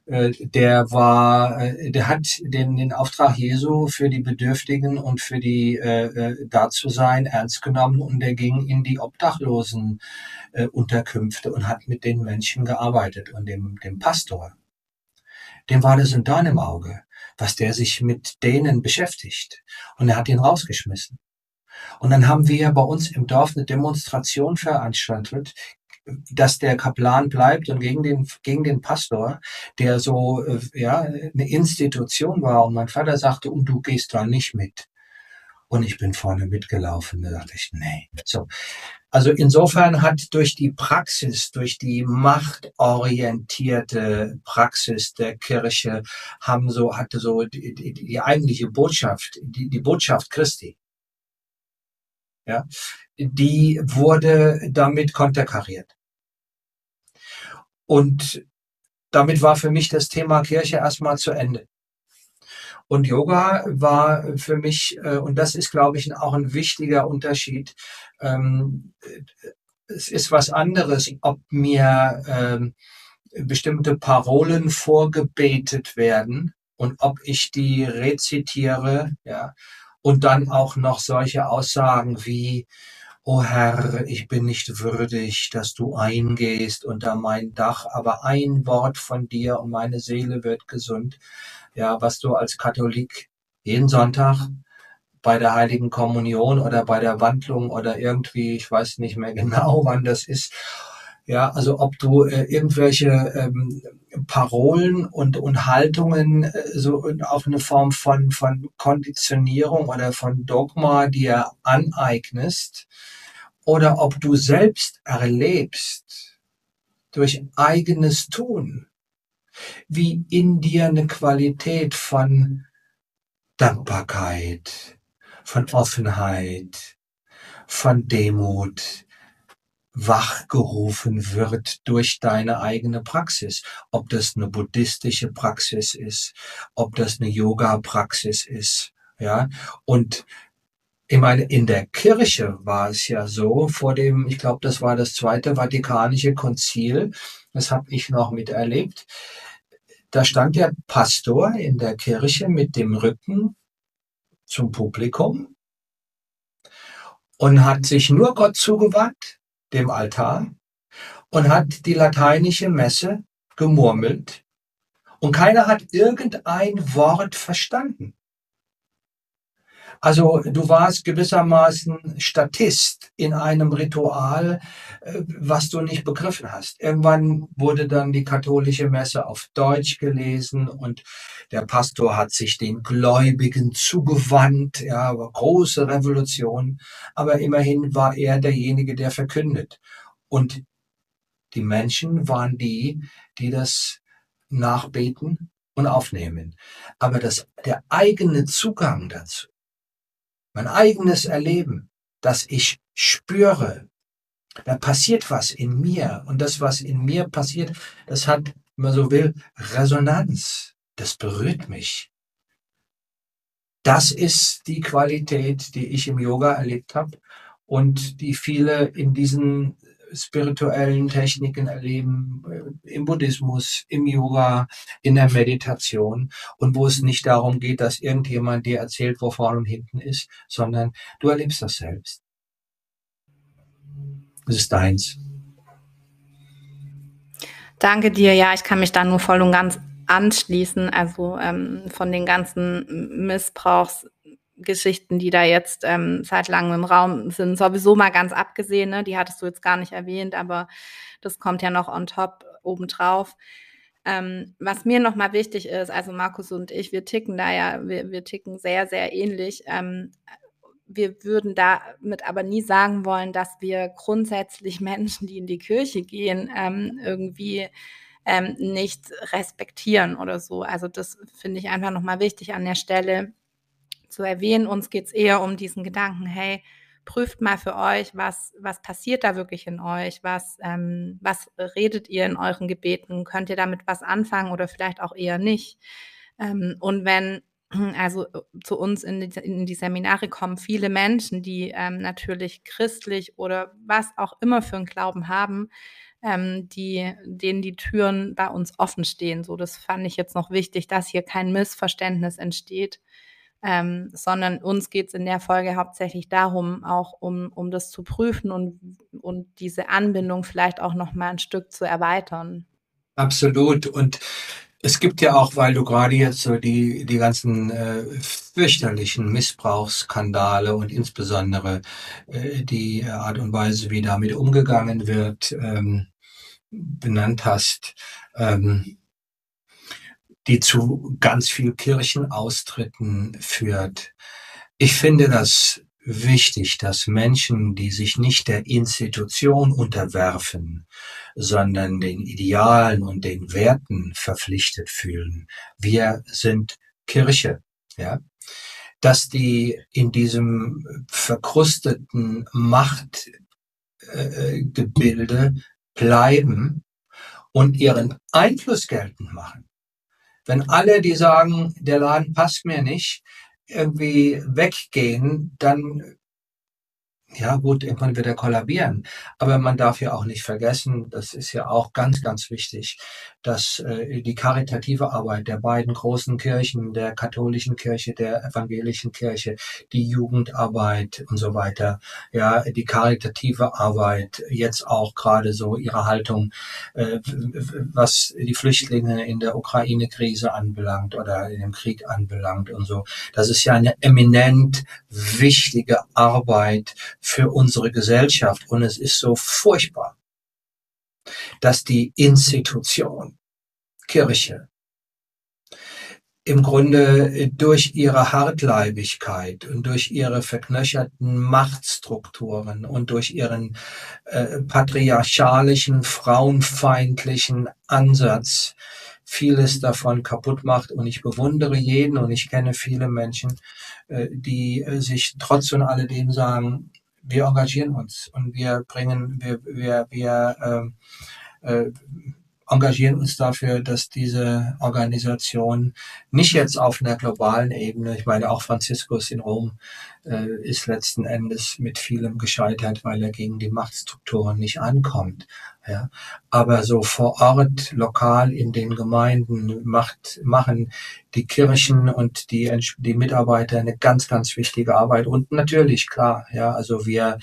der war, äh, der hat den, den Auftrag Jesu für die Bedürftigen und für die äh, äh da zu sein ernst genommen und der ging in die Obdachlosen äh, Unterkünfte und hat mit den Menschen gearbeitet und dem, dem Pastor. Dem war das ein Dorn im Auge, was der sich mit denen beschäftigt. Und er hat ihn rausgeschmissen. Und dann haben wir bei uns im Dorf eine Demonstration veranstaltet dass der Kaplan bleibt und gegen den, gegen den Pastor, der so, äh, ja, eine Institution war. Und mein Vater sagte, und du gehst da nicht mit. Und ich bin vorne mitgelaufen. Da dachte ich, nee. So. Also insofern hat durch die Praxis, durch die machtorientierte Praxis der Kirche, haben so, hatte so die, die, die eigentliche Botschaft, die, die Botschaft Christi, ja, die wurde damit konterkariert. Und damit war für mich das Thema Kirche erstmal zu Ende. Und Yoga war für mich, äh, und das ist, glaube ich, auch ein wichtiger Unterschied, ähm, es ist was anderes, ob mir ähm, bestimmte Parolen vorgebetet werden und ob ich die rezitiere, ja, und dann auch noch solche Aussagen wie, O Herr, ich bin nicht würdig, dass du eingehst unter mein Dach, aber ein Wort von dir und meine Seele wird gesund. Ja, was du als Katholik jeden Sonntag bei der Heiligen Kommunion oder bei der Wandlung oder irgendwie, ich weiß nicht mehr *laughs* genau, wann das ist. Ja, also ob du äh, irgendwelche ähm, Parolen und, und Haltungen äh, so auf eine Form von, von Konditionierung oder von Dogma dir aneignest, oder ob du selbst erlebst durch eigenes Tun, wie in dir eine Qualität von Dankbarkeit, von Offenheit, von Demut wachgerufen wird durch deine eigene Praxis. Ob das eine buddhistische Praxis ist, ob das eine Yoga-Praxis ist, ja. Und ich meine, in der Kirche war es ja so, vor dem, ich glaube, das war das Zweite Vatikanische Konzil, das habe ich noch miterlebt, da stand der Pastor in der Kirche mit dem Rücken zum Publikum und hat sich nur Gott zugewandt, dem Altar, und hat die lateinische Messe gemurmelt und keiner hat irgendein Wort verstanden. Also du warst gewissermaßen Statist in einem Ritual, äh, was du nicht begriffen hast. Irgendwann wurde dann die katholische Messe auf Deutsch gelesen und der Pastor hat sich den Gläubigen zugewandt. Ja, große Revolution. Aber immerhin war er derjenige, der verkündet. Und die Menschen waren die, die das nachbeten und aufnehmen. Aber das, der eigene Zugang dazu, mein eigenes Erleben, dass ich spüre, da passiert was in mir und das, was in mir passiert, das hat, wenn man so will, Resonanz. Das berührt mich. Das ist die Qualität, die ich im Yoga erlebt habe und die viele in diesen spirituellen Techniken erleben, äh, im Buddhismus, im Yoga, in der Meditation und wo es nicht darum geht, dass irgendjemand dir erzählt, wo vorne und hinten ist, sondern du erlebst das selbst. Es ist deins. Danke dir. Ja, ich kann mich da nur voll und ganz anschließen. Also ähm, von den ganzen Missbrauchs Geschichten, die da jetzt ähm, seit langem im Raum sind, sowieso mal ganz abgesehen, ne? die hattest du jetzt gar nicht erwähnt, aber das kommt ja noch on top obendrauf. Ähm, was mir nochmal wichtig ist, also Markus und ich, wir ticken da ja, wir, wir ticken sehr, sehr ähnlich. Ähm, wir würden damit aber nie sagen wollen, dass wir grundsätzlich *laughs* Menschen, die in die Kirche gehen, ähm, irgendwie ähm, nicht respektieren oder so. Also das finde ich einfach nochmal wichtig an der Stelle zu erwähnen. Uns geht es eher um diesen Gedanken, hey, prüft mal für euch, was, was passiert da wirklich in euch, was, ähm, was redet ihr in euren Gebeten, könnt ihr damit was anfangen oder vielleicht auch eher nicht. Ähm, und wenn *clears throat* Also äh, zu uns in die, in die Seminare kommen viele Menschen, die ähm, natürlich christlich oder was auch immer für einen Glauben haben, ähm, die, denen die Türen bei uns offen stehen. So, das fand ich jetzt noch wichtig, dass hier kein Missverständnis entsteht, ähm, sondern uns geht es in der Folge hauptsächlich darum, auch um, um das zu prüfen und, und diese Anbindung vielleicht auch noch mal ein Stück zu erweitern. Absolut. Und es gibt ja auch, weil du gerade jetzt so die, die ganzen äh, fürchterlichen Missbrauchsskandale und insbesondere äh, die Art und Weise, wie damit umgegangen wird, ähm, benannt hast, ähm, die zu ganz viel Kirchenaustritten führt. Ich finde das wichtig, dass Menschen, die sich nicht der Institution unterwerfen, sondern den Idealen und den Werten verpflichtet fühlen. Wir sind Kirche, ja, dass die in diesem verkrusteten Machtgebilde äh, bleiben und ihren Einfluss geltend machen. Wenn alle, die sagen, der Laden passt mir nicht, irgendwie weggehen, dann ja gut, irgendwann wird er kollabieren. Aber man darf ja auch nicht vergessen, das ist ja auch ganz, ganz wichtig, dass äh, die karitative Arbeit der beiden großen Kirchen, der katholischen Kirche, der evangelischen Kirche, die Jugendarbeit und so weiter, ja, die karitative Arbeit, jetzt auch gerade so ihre Haltung, äh, was die Flüchtlinge in der Ukraine-Krise anbelangt oder in dem Krieg anbelangt und so. Das ist ja eine eminent wichtige Arbeit für unsere Gesellschaft. Und es ist so furchtbar, dass die Institution Kirche im Grunde durch ihre Hartleibigkeit und durch ihre verknöcherten Machtstrukturen und durch ihren äh, patriarchalischen, frauenfeindlichen Ansatz vieles davon kaputt macht. Und ich bewundere jeden und ich kenne viele Menschen, äh, die äh, sich trotz und alledem sagen, wir engagieren uns und wir bringen, wir, wir, wir ähm, äh, engagieren uns dafür, dass diese Organisation nicht jetzt auf einer globalen Ebene, ich meine auch Franziskus in Rom äh, ist letzten Endes mit vielem gescheitert, weil er gegen die Machtstrukturen nicht ankommt. Ja, aber so vor Ort, lokal in den Gemeinden macht, machen die Kirchen und die, die Mitarbeiter eine ganz, ganz wichtige Arbeit. Und natürlich, klar, ja, also wir,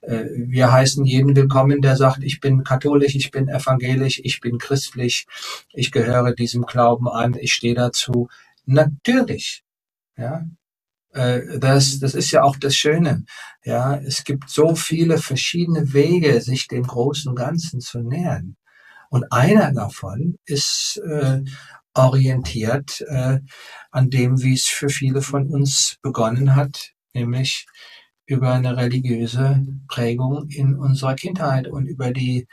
äh, wir heißen jeden willkommen, der sagt, ich bin katholisch, ich bin evangelisch, ich bin christlich, ich gehöre diesem Glauben an, ich stehe dazu. Natürlich, ja, das, das ist ja auch das Schöne. Ja, es gibt so viele verschiedene Wege, sich dem großen Ganzen zu nähern. Und einer davon ist äh, orientiert äh, an dem, wie es für viele von uns begonnen hat, nämlich über eine religiöse Prägung in unserer Kindheit und über die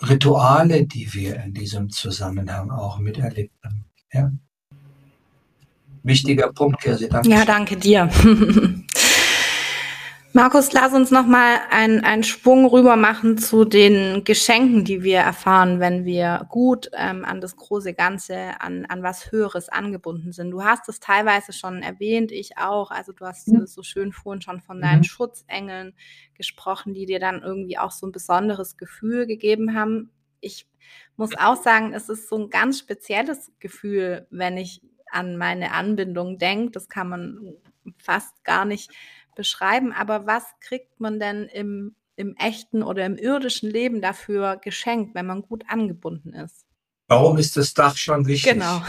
Rituale, die wir in diesem Zusammenhang auch miterlebt haben. Ja wichtiger Punkt, Kirsi. Danke. Ja, danke dir. *laughs* Markus, lass uns noch mal einen, einen Sprung rüber machen zu den Geschenken, die wir erfahren, wenn wir gut ähm, an das große Ganze, an, an was Höheres angebunden sind. Du hast es teilweise schon erwähnt, ich auch. Also du hast mhm. so schön vorhin schon von deinen mhm. Schutzengeln gesprochen, die dir dann irgendwie auch so ein besonderes Gefühl gegeben haben. Ich muss auch sagen, es ist so ein ganz spezielles Gefühl, wenn ich an meine Anbindung denkt. Das kann man fast gar nicht beschreiben. Aber was kriegt man denn im, im echten oder im irdischen Leben dafür geschenkt, wenn man gut angebunden ist? Warum ist das Dach schon wichtig? Genau.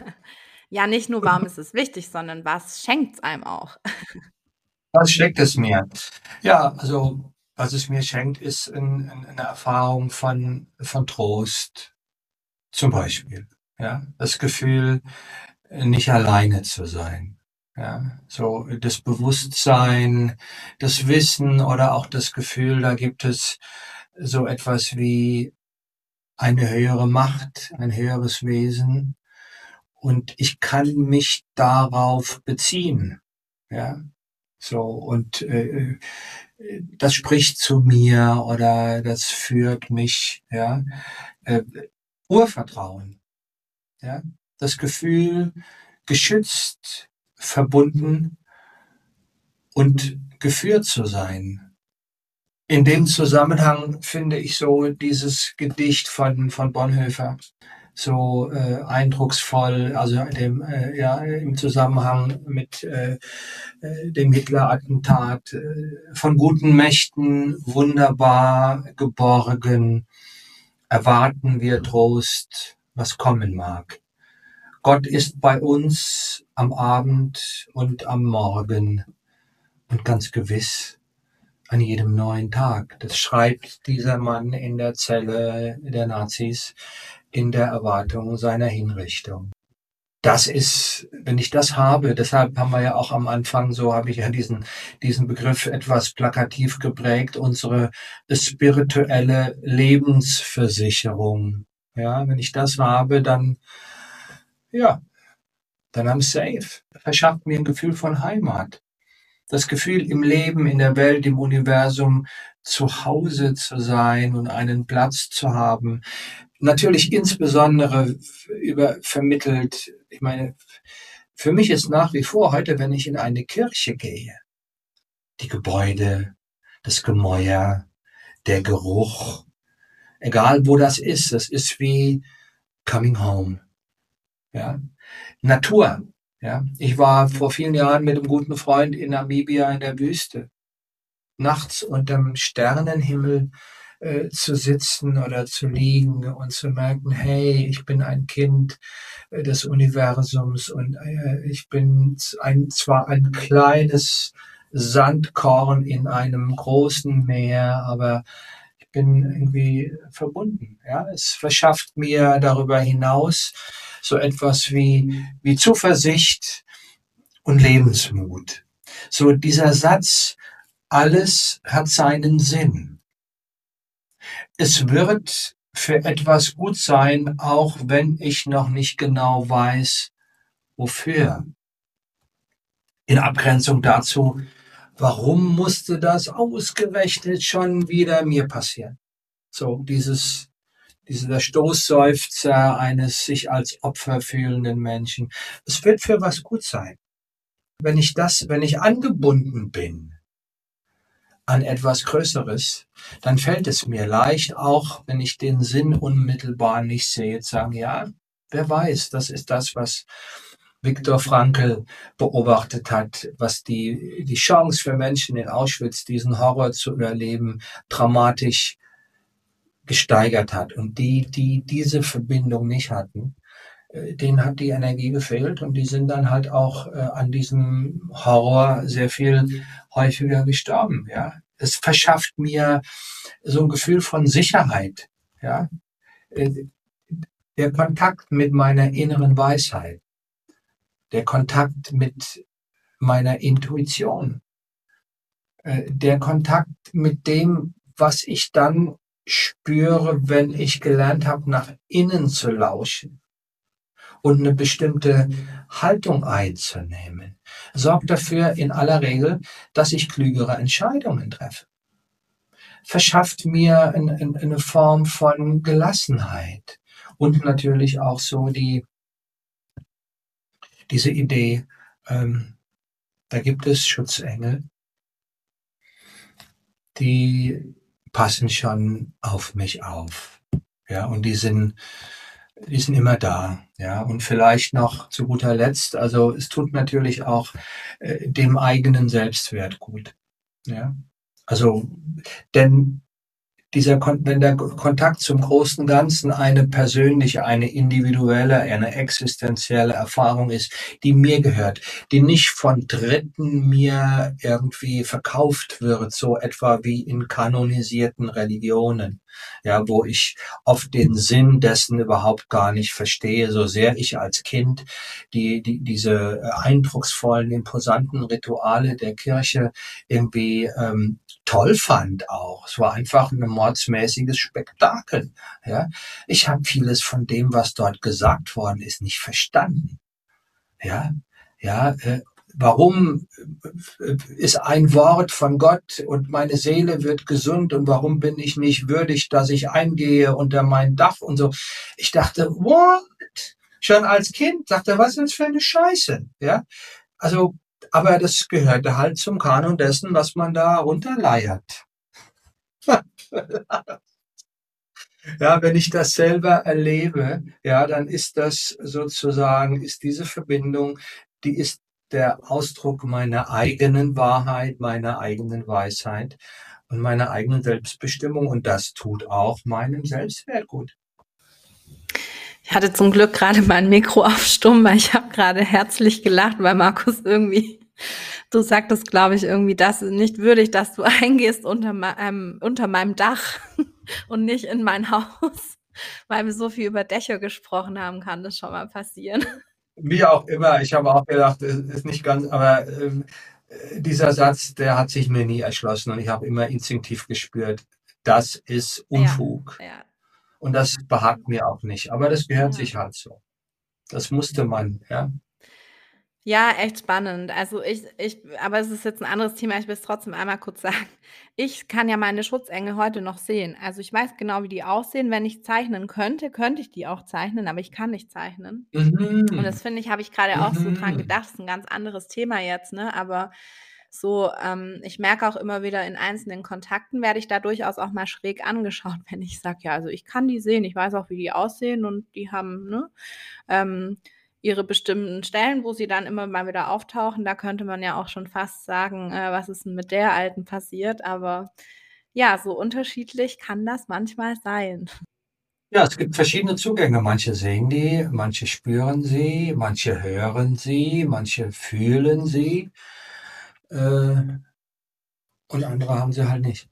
*laughs* ja, nicht nur warum ist es wichtig, sondern was schenkt es einem auch? was schenkt es mir? Ja, also was es mir schenkt, ist ein, eine Erfahrung von, von Trost, zum Beispiel. Ja, das Gefühl, nicht alleine zu sein. Ja, so das Bewusstsein, das Wissen oder auch das Gefühl, da gibt es so etwas wie eine höhere Macht, ein höheres Wesen und ich kann mich darauf beziehen. Ja, so und äh, das spricht zu mir oder das führt mich, ja, äh, Urvertrauen. Ja, das Gefühl, geschützt, verbunden und geführt zu sein. In dem Zusammenhang finde ich so dieses Gedicht von, von Bonhoeffer so äh, eindrucksvoll, also dem, äh, ja, im Zusammenhang mit äh, äh dem Hitler-Attentat, äh, von guten Mächten wunderbar geborgen, erwarten wir Trost, was kommen mag. Gott ist bei uns am Abend und am Morgen und ganz gewiss an jedem neuen Tag. Das schreibt dieser Mann in der Zelle der Nazis in der Erwartung seiner Hinrichtung. Das ist, wenn ich das habe, deshalb haben wir ja auch am Anfang, so habe ich ja diesen, diesen Begriff etwas plakativ geprägt, unsere spirituelle Lebensversicherung. Ja, wenn ich das habe, dann, ja, dann I'm safe. Verschafft mir ein Gefühl von Heimat das Gefühl, im Leben, in der Welt, im Universum zu Hause zu sein und einen Platz zu haben. Natürlich insbesondere über vermittelt, ich meine, für mich ist nach wie vor heute, wenn ich in eine Kirche gehe, die Gebäude, das Gemäuer, der Geruch, egal wo das ist, das ist wie coming home. Ja. Natur, ja, ich war vor vielen Jahren mit einem guten Freund in Namibia in der Wüste. Nachts unterm Sternenhimmel äh, zu sitzen oder zu liegen und zu merken, hey, ich bin ein Kind äh, des Universums und äh, ich bin ein, zwar ein kleines Sandkorn in einem großen Meer, aber ich bin irgendwie verbunden. Ja, es verschafft mir darüber hinaus so etwas wie, wie Zuversicht und Lebensmut. So dieser Satz, alles hat seinen Sinn. Es wird für etwas gut sein, auch wenn ich noch nicht genau weiß, wofür. In Abgrenzung dazu, warum musste das ausgerechnet schon wieder mir passieren? So dieses dieser Stoßseufzer eines sich als Opfer fühlenden Menschen. Es wird für was gut sein. Wenn ich das, wenn ich angebunden bin an etwas Größeres, dann fällt es mir leicht, auch wenn ich den Sinn unmittelbar nicht sehe, zu sagen, ja, wer weiß, das ist das, was Viktor Frankl beobachtet hat, was die, die Chance für Menschen in Auschwitz, diesen Horror zu überleben, dramatisch gesteigert hat. Und die, die diese Verbindung nicht hatten, äh, denen hat die Energie gefehlt und die sind dann halt auch äh, an diesem Horror sehr viel häufiger gestorben. Ja, es verschafft mir so ein Gefühl von Sicherheit. Ja, äh, der Kontakt mit meiner inneren Weisheit, der Kontakt mit meiner Intuition, der Kontakt mit dem, was ich dann spüre, wenn ich gelernt habe, nach innen zu lauschen und eine bestimmte Haltung einzunehmen, sorgt dafür in aller Regel, dass ich klügere Entscheidungen treffe. Verschafft mir eine Form von Gelassenheit und natürlich auch so die, diese Idee, ähm, da gibt es Schutzengel, die passen schon auf mich auf. Ja, und die sind, die sind immer da. Ja, und vielleicht noch zu guter Letzt, also es tut natürlich auch äh, dem eigenen Selbstwert gut. Ja, also, denn dieser, wenn der Kontakt zum großen Ganzen eine persönliche, eine individuelle, eine existenzielle Erfahrung ist, die mir gehört, die nicht von Dritten mir irgendwie verkauft wird, so etwa wie in kanonisierten Religionen, ja, wo ich oft den Sinn dessen überhaupt gar nicht verstehe, so sehr ich als Kind die, die diese eindrucksvollen, imposanten Rituale der Kirche irgendwie ähm, toll fand auch. Es war einfach ein mordsmäßiges Spektakel. Ja, ich habe vieles von dem, was dort gesagt worden ist, nicht verstanden. Ja, ja, äh, warum äh, ist ein Wort von Gott und meine Seele wird gesund und warum bin ich nicht würdig, dass ich eingehe unter mein Dach und so. Ich dachte, what? Schon als Kind er, was ist das für eine Scheiße? Ja, also, aber das gehörte halt zum Kanon dessen, was man da runterleiert. *laughs* Ja, wenn ich das selber erlebe, ja, dann ist das sozusagen, ist diese Verbindung, die ist der Ausdruck meiner eigenen Wahrheit, meiner eigenen Weisheit und meiner eigenen Selbstbestimmung. Und das tut auch meinem Selbstwert gut. Ich hatte zum Glück gerade mein Mikro auf Stumm, weil ich habe gerade herzlich gelacht, weil Markus irgendwie, du sagtest, glaube ich, irgendwie, das nicht würdig, dass du *laughs* eingehst unter, ähm, unter meinem Dach *laughs* und nicht in mein Haus, *laughs* weil wir so viel über Dächer gesprochen haben, kann das schon mal passieren. Wie auch immer, ich habe auch gedacht, es ist nicht ganz, aber ähm, dieser Satz, der hat sich mir nie erschlossen und ich habe immer instinktiv gespürt, das ist Unfug. Ja, ja. Und das behagt mir auch nicht. Aber das gehört ja. sich halt so. Das musste man, ja. Ja, echt spannend. Also ich, ich, aber es ist jetzt ein anderes Thema. Ich will es trotzdem einmal kurz sagen. Ich kann ja meine Schutzengel heute noch sehen. Also ich weiß genau, wie die aussehen. Wenn ich zeichnen könnte, könnte ich die auch zeichnen, aber ich kann nicht zeichnen. Mhm. Und das finde ich, habe ich gerade auch so dran mhm. gedacht. Das ist ein ganz anderes Thema jetzt, ne? Aber so, ähm, ich merke auch immer wieder in einzelnen Kontakten werde ich da durchaus auch mal schräg angeschaut, *laughs* wenn ich sage, ja, also ich kann die sehen, ich weiß auch, wie die aussehen und die haben, ne? Ähm, ihre bestimmten Stellen, wo sie dann immer mal wieder auftauchen. Da könnte man ja auch schon fast sagen, äh, was ist denn mit der Alten passiert. Aber ja, so unterschiedlich kann das manchmal sein. Ja, es gibt verschiedene Zugänge. Manche sehen die, manche spüren sie, manche hören sie, manche fühlen sie. Äh, und andere haben sie halt nicht.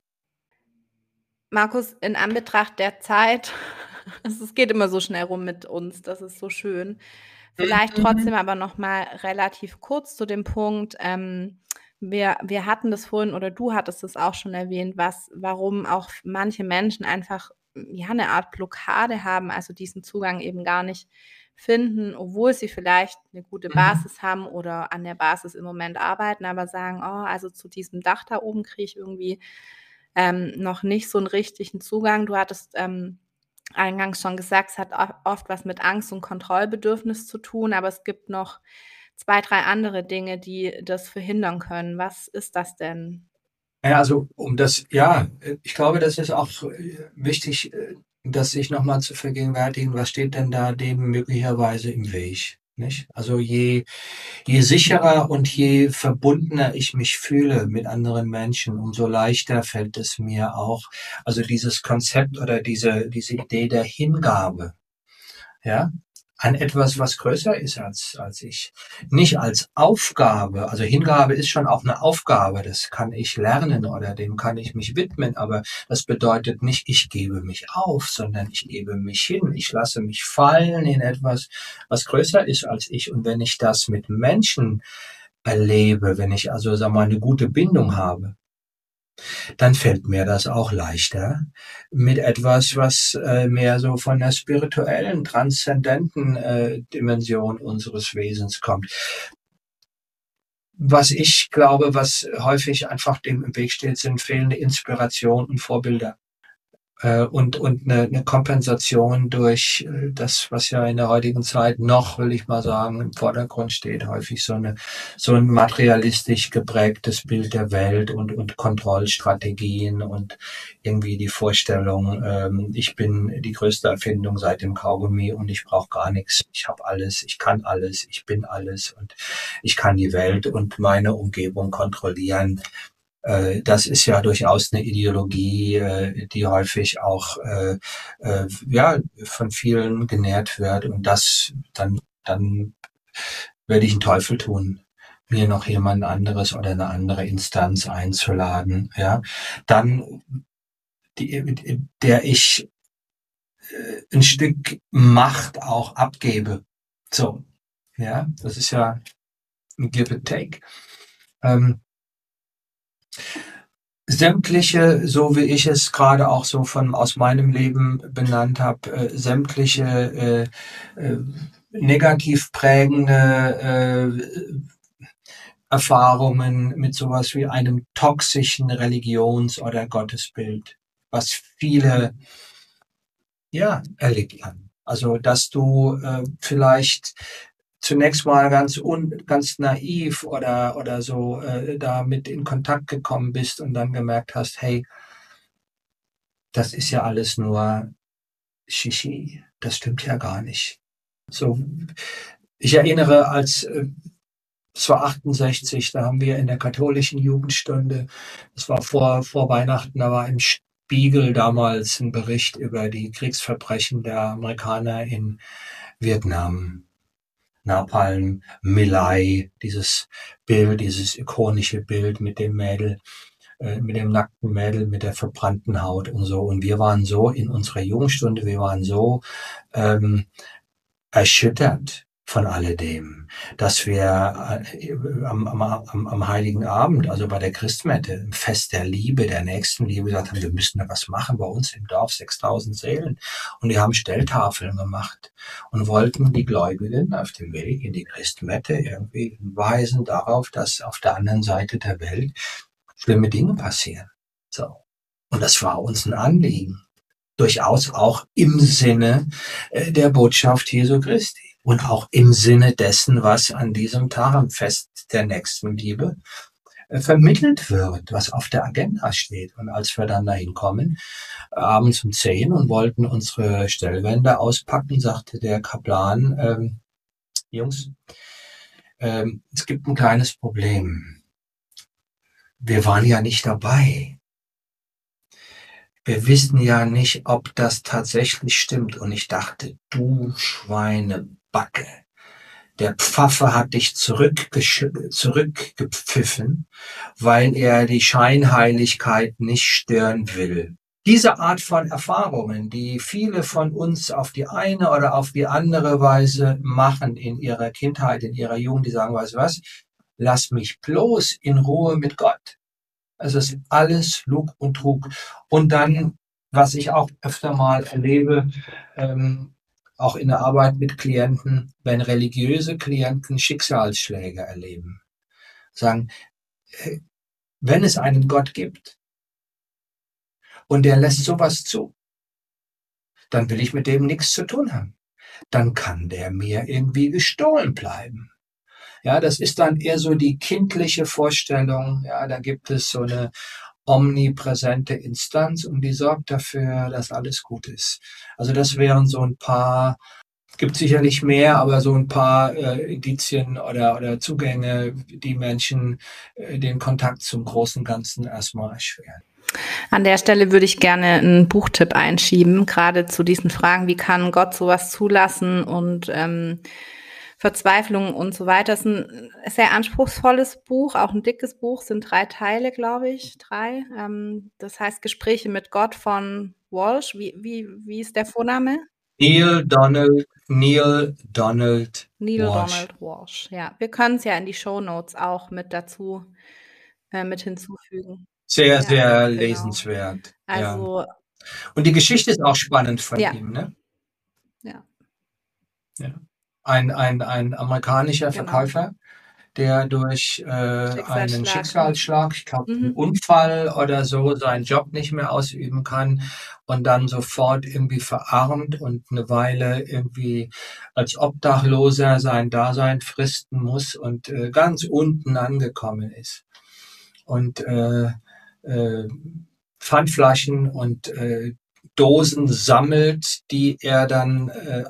Markus, in Anbetracht der Zeit, *laughs* es geht immer so schnell rum mit uns, das ist so schön. Vielleicht mhm. trotzdem aber noch mal relativ kurz zu dem Punkt, ähm, wir, wir hatten das vorhin oder du hattest es auch schon erwähnt, was, warum auch manche Menschen einfach ja eine Art Blockade haben, also diesen Zugang eben gar nicht finden, obwohl sie vielleicht eine gute mhm. Basis mhm. haben oder an der Basis im Moment arbeiten, aber sagen, oh, also zu diesem Dach da oben kriege ich irgendwie ähm, noch nicht so einen richtigen Zugang. Du hattest ähm, eingangs schon gesagt, es hat oft was mit Angst und Kontrollbedürfnis zu tun, aber es gibt noch zwei, drei andere Dinge, die das verhindern können. Was ist das denn? Ja, also um das, ja, ich glaube, das ist auch wichtig, das sich nochmal zu vergegenwärtigen, was steht denn da dem möglicherweise im Weg? Nicht? Also je, je sicherer und je verbundener ich mich fühle mit anderen Menschen, umso leichter fällt es mir auch, also dieses Konzept oder diese, diese Idee der Hingabe, ja, an etwas, was größer ist als, als ich. Nicht als Aufgabe. Also Hingabe ist schon auch eine Aufgabe. Das kann ich lernen oder dem kann ich mich widmen. Aber das bedeutet nicht, ich gebe mich auf, sondern ich gebe mich hin. Ich lasse mich fallen in etwas, was größer ist als ich. Und wenn ich das mit Menschen erlebe, wenn ich also, sag mal, eine gute Bindung habe, dann fällt mir das auch leichter mit etwas, was äh, mehr so von der spirituellen, transzendenten äh, Dimension unseres Wesens kommt. Was ich glaube, was häufig einfach dem im Weg steht, sind fehlende Inspiration und Vorbilder und, und eine, eine Kompensation durch äh, das, was ja in der heutigen Zeit noch, will ich mal sagen, im Vordergrund steht, häufig so eine so ein materialistisch geprägtes Bild der Welt und, und Kontrollstrategien und irgendwie die Vorstellung, ähm, ich bin die größte Erfindung seit dem Kaugummi und ich brauche gar nichts, ich habe alles, ich kann alles, ich bin alles und ich kann die Welt und meine Umgebung kontrollieren. Äh, das ist ja durchaus eine Ideologie, äh, die häufig auch äh, ja von vielen genährt wird und das dann dann werde ich einen Teufel tun, mir noch jemand anderes oder eine andere Instanz einzuladen, ja, dann die, der ich ein Stück Macht auch abgebe. So, ja, das ist ja ein Give and Take. Ähm, sämtliche, so wie ich es gerade auch so von aus meinem Leben benannt habe, äh, sämtliche äh, äh, negativ prägende äh, Erfahrungen mit sowas wie einem toxischen Religions- oder Gottesbild, was viele ja erlebt haben. Also, dass du äh, vielleicht zunächst mal ganz un, ganz naiv oder oder so äh, damit in Kontakt gekommen bist und dann gemerkt hast, hey, das ist ja alles nur Shishi, das stimmt ja gar nicht. So, ich erinnere, als äh, es war 68, da haben wir in der katholischen Jugendstunde, das war vor, vor Weihnachten, da war im Spiegel damals ein Bericht über die Kriegsverbrechen der Amerikaner in Vietnam. Napalm, Milai, dieses Bild, dieses ikonische Bild mit dem Mädel, äh, mit dem nackten Mädel, mit der verbrannten Haut und so. Und wir waren so in unserer Jugendstunde, wir waren so ähm, erschüttert von alledem, dass wir äh, am, am, am, Heiligen Abend, also bei der Christmette, im Fest der Liebe, der Nächstenliebe, gesagt haben, wir müssen da was machen bei uns im Dorf, 6000 Seelen. Und die haben Stelltafeln gemacht und wollten die Gläubigen auf dem Weg in die Christmette irgendwie weisen darauf, dass auf der anderen Seite der Welt schlimme Dinge passieren. So. Und das war uns ein Anliegen. Durchaus auch im Sinne äh, der Botschaft Jesu Christi und auch im Sinne dessen, was an diesem Tarenfest der Nächstenliebe äh, vermittelt wird, was auf der Agenda steht. Und als wir dann dahin kommen, abends um zehn und wollten unsere Stellwände auspacken, sagte der Kaplan, ähm, Jungs, ähm, es gibt ein kleines Problem. Wir waren ja nicht dabei wir wissen ja nicht, ob das tatsächlich stimmt. Und ich dachte, du Schweinebacke, der Pfaffe hat dich zurückgepfiffen, weil er die Scheinheiligkeit nicht stören will. Diese Art von Erfahrungen, die viele von uns auf die eine oder auf die andere Weise machen in ihrer Kindheit, in ihrer Jugend, die sagen, weißt du was, lass mich bloß in Ruhe mit Gott. Es ist alles Lug und Trug. Und dann, was ich auch öfter mal erlebe, ähm, auch in der Arbeit mit Klienten, wenn religiöse Klienten Schicksalsschläge erleben, sagen, äh, wenn es einen Gott gibt und der lässt sowas zu, dann will ich mit dem nichts zu tun haben. Dann kann der mir irgendwie gestohlen bleiben. Ja, das ist dann eher so die kindliche Vorstellung. Ja, da gibt es so eine omnipräsente Instanz und die sorgt dafür, dass alles gut ist. Also das wären so ein paar, gibt sicherlich mehr, aber so ein paar äh, Indizien oder, oder Zugänge, die Menschen äh, den Kontakt zum großen Ganzen erstmal erschweren. An der Stelle würde ich gerne einen Buchtipp einschieben, gerade zu diesen Fragen, wie kann Gott sowas zulassen und ähm, Verzweiflung und so weiter. Es ist ein sehr anspruchsvolles Buch, auch ein dickes Buch, sind drei Teile, glaube ich, drei. Ähm, das heißt Gespräche mit Gott von Walsh. Wie, wie, wie ist der Vorname? Neil Donald, Neil Donald Neil Walsh. Donald Walsh, ja. Wir können es ja in die Show Notes auch mit dazu, äh, mit hinzufügen. Sehr, ja, sehr genau. lesenswert. Also. Ja. Und die Geschichte ist auch spannend von ja. ihm, ne? Ja. Ja ein, ein, ein amerikanischer genau. Verkäufer, der durch äh, einen Schicksalsschlag, ich glaube, mhm. einen Unfall oder so, seinen Job nicht mehr ausüben kann und dann sofort irgendwie verarmt und eine Weile irgendwie als Obdachloser sein Dasein fristen muss und äh, ganz unten angekommen ist. Und äh, äh, Pfandflaschen und äh, Dosen sammelt, die er dann äh,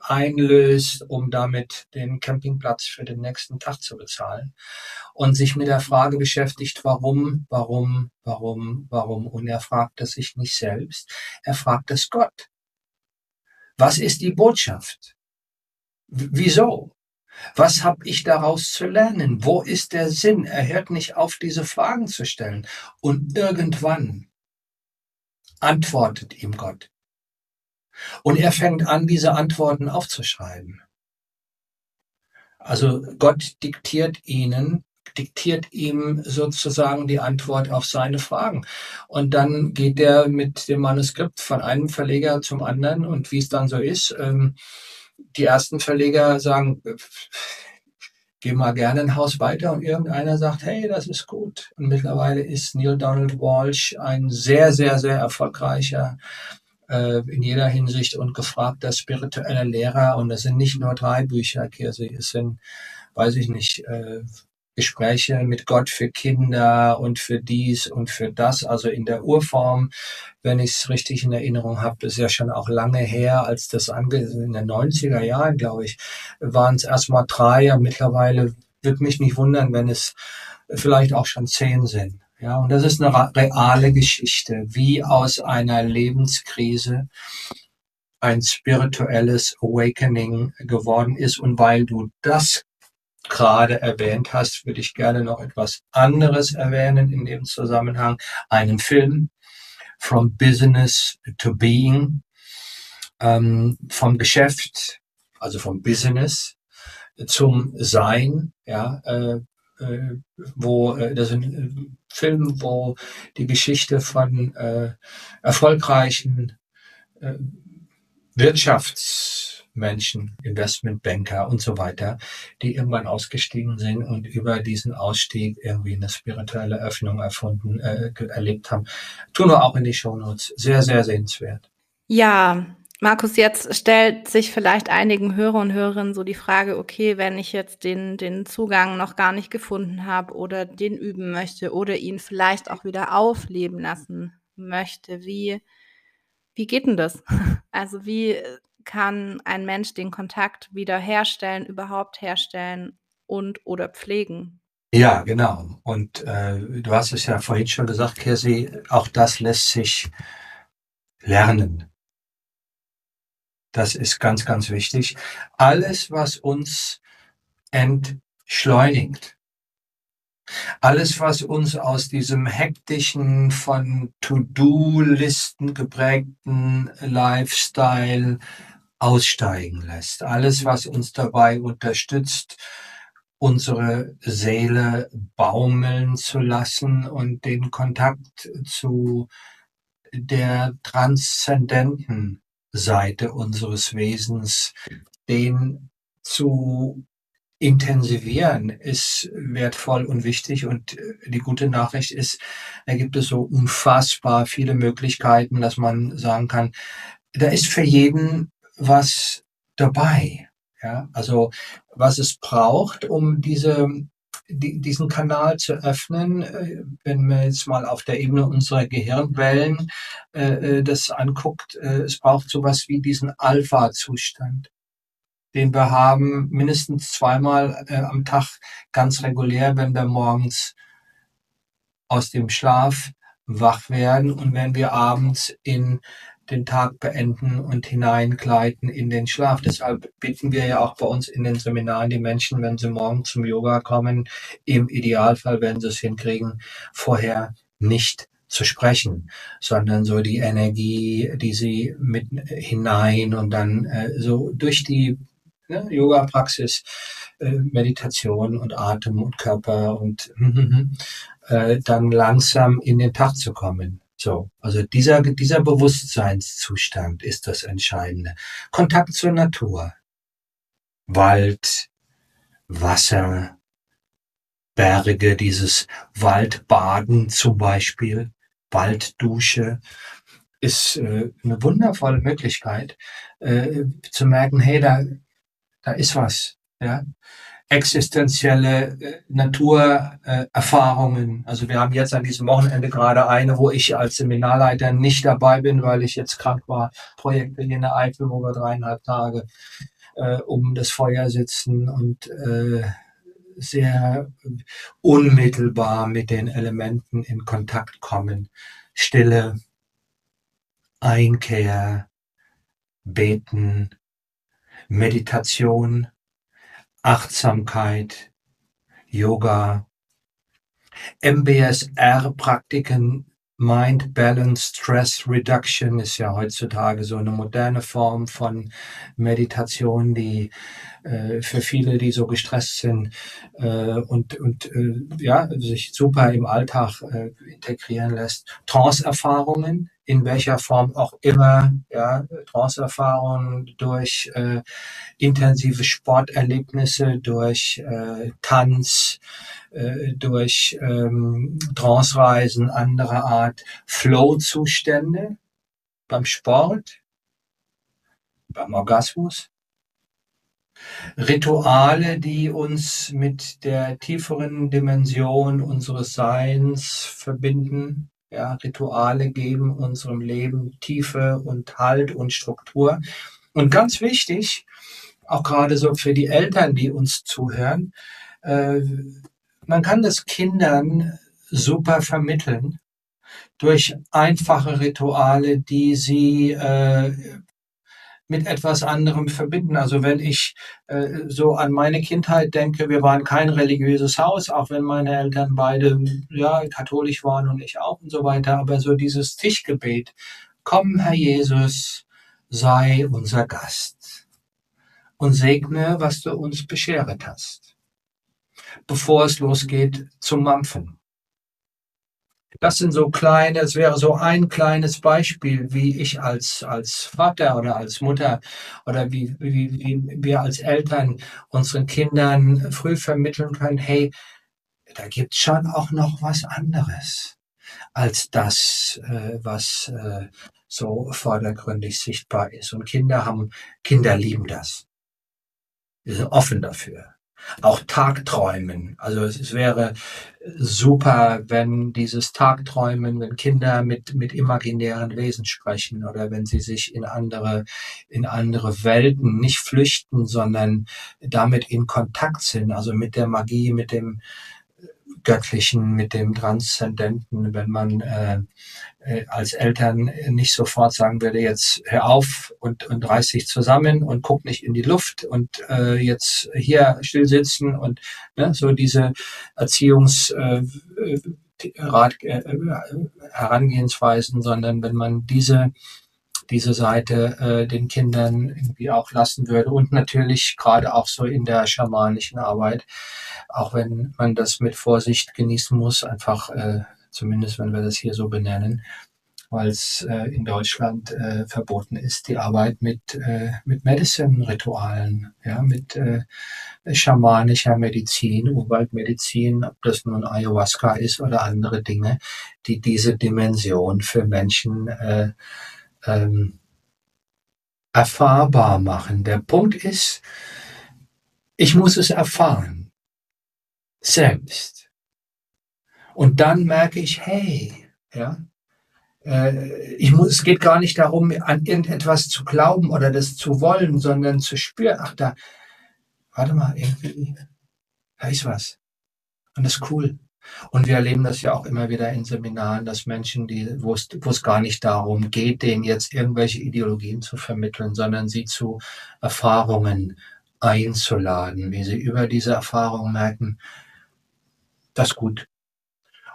einlöst, um damit den Campingplatz für den nächsten Tag zu bezahlen. Und sich mit der Frage beschäftigt, warum, warum, warum, warum. Und er fragt es sich nicht selbst, er fragt es Gott. Was ist die Botschaft? W wieso? Was habe ich daraus zu lernen? Wo ist der Sinn? Er hört nicht auf, diese Fragen zu stellen. Und irgendwann antwortet ihm Gott. Und er fängt an, diese Antworten aufzuschreiben. Also Gott diktiert ihnen, diktiert ihm sozusagen die Antwort auf seine Fragen. Und dann geht er mit dem Manuskript von einem Verleger zum anderen und wie es dann so ist, ähm, die ersten Verleger sagen, geh mal gerne ein Haus weiter und irgendeiner sagt, hey, das ist gut. Und mittlerweile ist Neil Donald Walsh ein sehr, sehr, sehr erfolgreicher äh, in jeder Hinsicht und gefragter spiritueller Lehrer. Und es sind nicht nur drei Bücher, Kirsi, es sind, weiß ich nicht, äh, Gespräche mit Gott für Kinder und für dies und für das, also in der Urform, wenn ich es richtig in Erinnerung habe, ist ja schon auch lange her, als das ange in den 90er Jahren, glaube ich, waren es erstmal drei, mittlerweile würde mich nicht wundern, wenn es vielleicht auch schon zehn sind. Ja, und das ist eine reale Geschichte, wie aus einer Lebenskrise ein spirituelles Awakening geworden ist. Und weil du das gerade erwähnt hast, würde ich gerne noch etwas anderes erwähnen in dem Zusammenhang. Einen Film, From Business to Being, ähm, vom Geschäft, also vom Business zum Sein, ja, äh, äh, wo äh, das ist ein Film, wo die Geschichte von äh, erfolgreichen äh, Wirtschaftsmenschen, Investmentbanker und so weiter, die irgendwann ausgestiegen sind und über diesen Ausstieg irgendwie eine spirituelle Öffnung erfunden, äh, erlebt haben. Tun wir auch in die Shownotes. Sehr, sehr sehenswert. Ja, Markus, jetzt stellt sich vielleicht einigen Hörer und Hörerinnen so die Frage, okay, wenn ich jetzt den, den Zugang noch gar nicht gefunden habe oder den üben möchte oder ihn vielleicht auch wieder aufleben lassen möchte, wie, wie geht denn das? *laughs* Also wie kann ein Mensch den Kontakt wieder herstellen, überhaupt herstellen und oder pflegen? Ja, genau. Und äh, du hast es ja vorhin schon gesagt, Kirsi, auch das lässt sich lernen. Das ist ganz, ganz wichtig. Alles, was uns entschleunigt, alles, was uns aus diesem hektischen, von To-Do-Listen geprägten Lifestyle aussteigen lässt, alles, was uns dabei unterstützt, unsere Seele baumeln zu lassen und den Kontakt zu der transzendenten Seite unseres Wesens, den zu intensivieren ist wertvoll und wichtig. Und äh, die gute Nachricht ist, da gibt es so unfassbar viele Möglichkeiten, dass man sagen kann, da ist für jeden was dabei. Ja, also was es braucht, um diese die, diesen Kanal zu öffnen, äh, wenn man jetzt mal auf der Ebene unserer Gehirnwellen äh, äh, das anguckt, äh, es braucht sowas wie diesen Alpha-Zustand, den wir haben mindestens zweimal äh, am Tag ganz regulär, wenn wir morgens aus dem Schlaf wach werden und wenn wir abends in den Tag beenden und hineingleiten in den Schlaf. Deshalb bitten wir ja auch bei uns in den Seminaren die Menschen, wenn sie morgen zum Yoga kommen, im Idealfall, wenn sie es hinkriegen, vorher nicht zu sprechen, sondern so die Energie, die sie mit hinein und dann äh, so durch die ne, Yoga-Praxis, äh, Meditation und Atem und Körper und *laughs* äh, dann langsam in den Tag zu kommen. So, also dieser, dieser Bewusstseinszustand ist das Entscheidende. Kontakt zur Natur. Wald, Wasser, Berge, dieses Waldbaden zum Beispiel, Walddusche, ist äh, eine wundervolle Möglichkeit äh, zu merken, hey, da, da ist was. Ja? Existenzielle äh, Naturerfahrungen. also wir haben jetzt an diesem Wochenende gerade eine, wo ich als Seminarleiter nicht dabei bin, weil ich jetzt krank war. Projekte hier in der Eifel, wo wir dreieinhalb Tage äh, um das Feuer sitzen und äh, sehr unmittelbar mit den Elementen in Kontakt kommen. Stille, Einkehr, Beten, Meditation, Achtsamkeit, Yoga, MBSR-Praktiken, Mind Balance Stress Reduction ist ja heutzutage so eine moderne Form von Meditation, die äh, für viele, die so gestresst sind äh, und, und äh, ja, sich super im Alltag äh, integrieren lässt. Trance-Erfahrungen, in welcher Form auch immer, ja, Trance-Erfahrungen durch äh, intensive Sporterlebnisse, durch äh, Tanz, äh, durch ähm, Trance-Reisen anderer Art, Flow-Zustände, beim Sport, beim Orgasmus. Rituale, die uns mit der tieferen Dimension unseres Seins verbinden. Ja, Rituale geben unserem Leben Tiefe und Halt und Struktur. Und ganz wichtig, auch gerade so für die Eltern, die uns zuhören, äh, man kann das Kindern super vermitteln durch einfache Rituale, die sie äh, mit etwas anderem verbinden. Also wenn ich äh, so an meine Kindheit denke, wir waren kein religiöses Haus, auch wenn meine Eltern beide ja katholisch waren und ich auch und so weiter, aber so dieses Tischgebet, komm Herr Jesus, sei unser Gast und segne, was du uns bescheret hast, bevor es losgeht zum Mampfen. Das sind so kleine, es wäre so ein kleines Beispiel, wie ich als, als Vater oder als Mutter oder wie, wie, wie wir als Eltern unseren Kindern früh vermitteln können, hey, da gibt's schon auch noch was anderes als das, äh, was äh, so vordergründig sichtbar ist. Und Kinder haben, Kinder lieben das. Die sind offen dafür auch Tagträumen. Also es wäre super, wenn dieses Tagträumen, wenn Kinder mit, mit imaginären Wesen sprechen oder wenn sie sich in andere, in andere Welten nicht flüchten, sondern damit in Kontakt sind, also mit der Magie, mit dem, Göttlichen, mit dem Transzendenten, wenn man äh, äh, als Eltern nicht sofort sagen würde, jetzt hör auf und, und reiß dich zusammen und guck nicht in die Luft und äh, jetzt hier still sitzen und ne, so diese Erziehungs äh, Rat, äh, Herangehensweisen, sondern wenn man diese diese Seite äh, den Kindern irgendwie auch lassen würde. Und natürlich gerade auch so in der schamanischen Arbeit auch wenn man das mit Vorsicht genießen muss, einfach äh, zumindest wenn wir das hier so benennen, weil es äh, in Deutschland äh, verboten ist, die Arbeit mit, äh, mit Medicine-Ritualen, ja, mit äh, schamanischer Medizin, Urwaldmedizin, ob das nun Ayahuasca ist oder andere Dinge, die diese Dimension für Menschen äh, ähm, erfahrbar machen. Der Punkt ist, ich muss es erfahren selbst. Und dann merke ich, hey, ja, äh, ich muss, es geht gar nicht darum, an irgendetwas zu glauben oder das zu wollen, sondern zu spüren, ach da, warte mal, irgendwie, da ist was. Und das ist cool. Und wir erleben das ja auch immer wieder in Seminaren, dass Menschen, die, wo es, wo es gar nicht darum geht, denen jetzt irgendwelche Ideologien zu vermitteln, sondern sie zu Erfahrungen einzuladen, wie sie über diese Erfahrungen merken, das ist gut.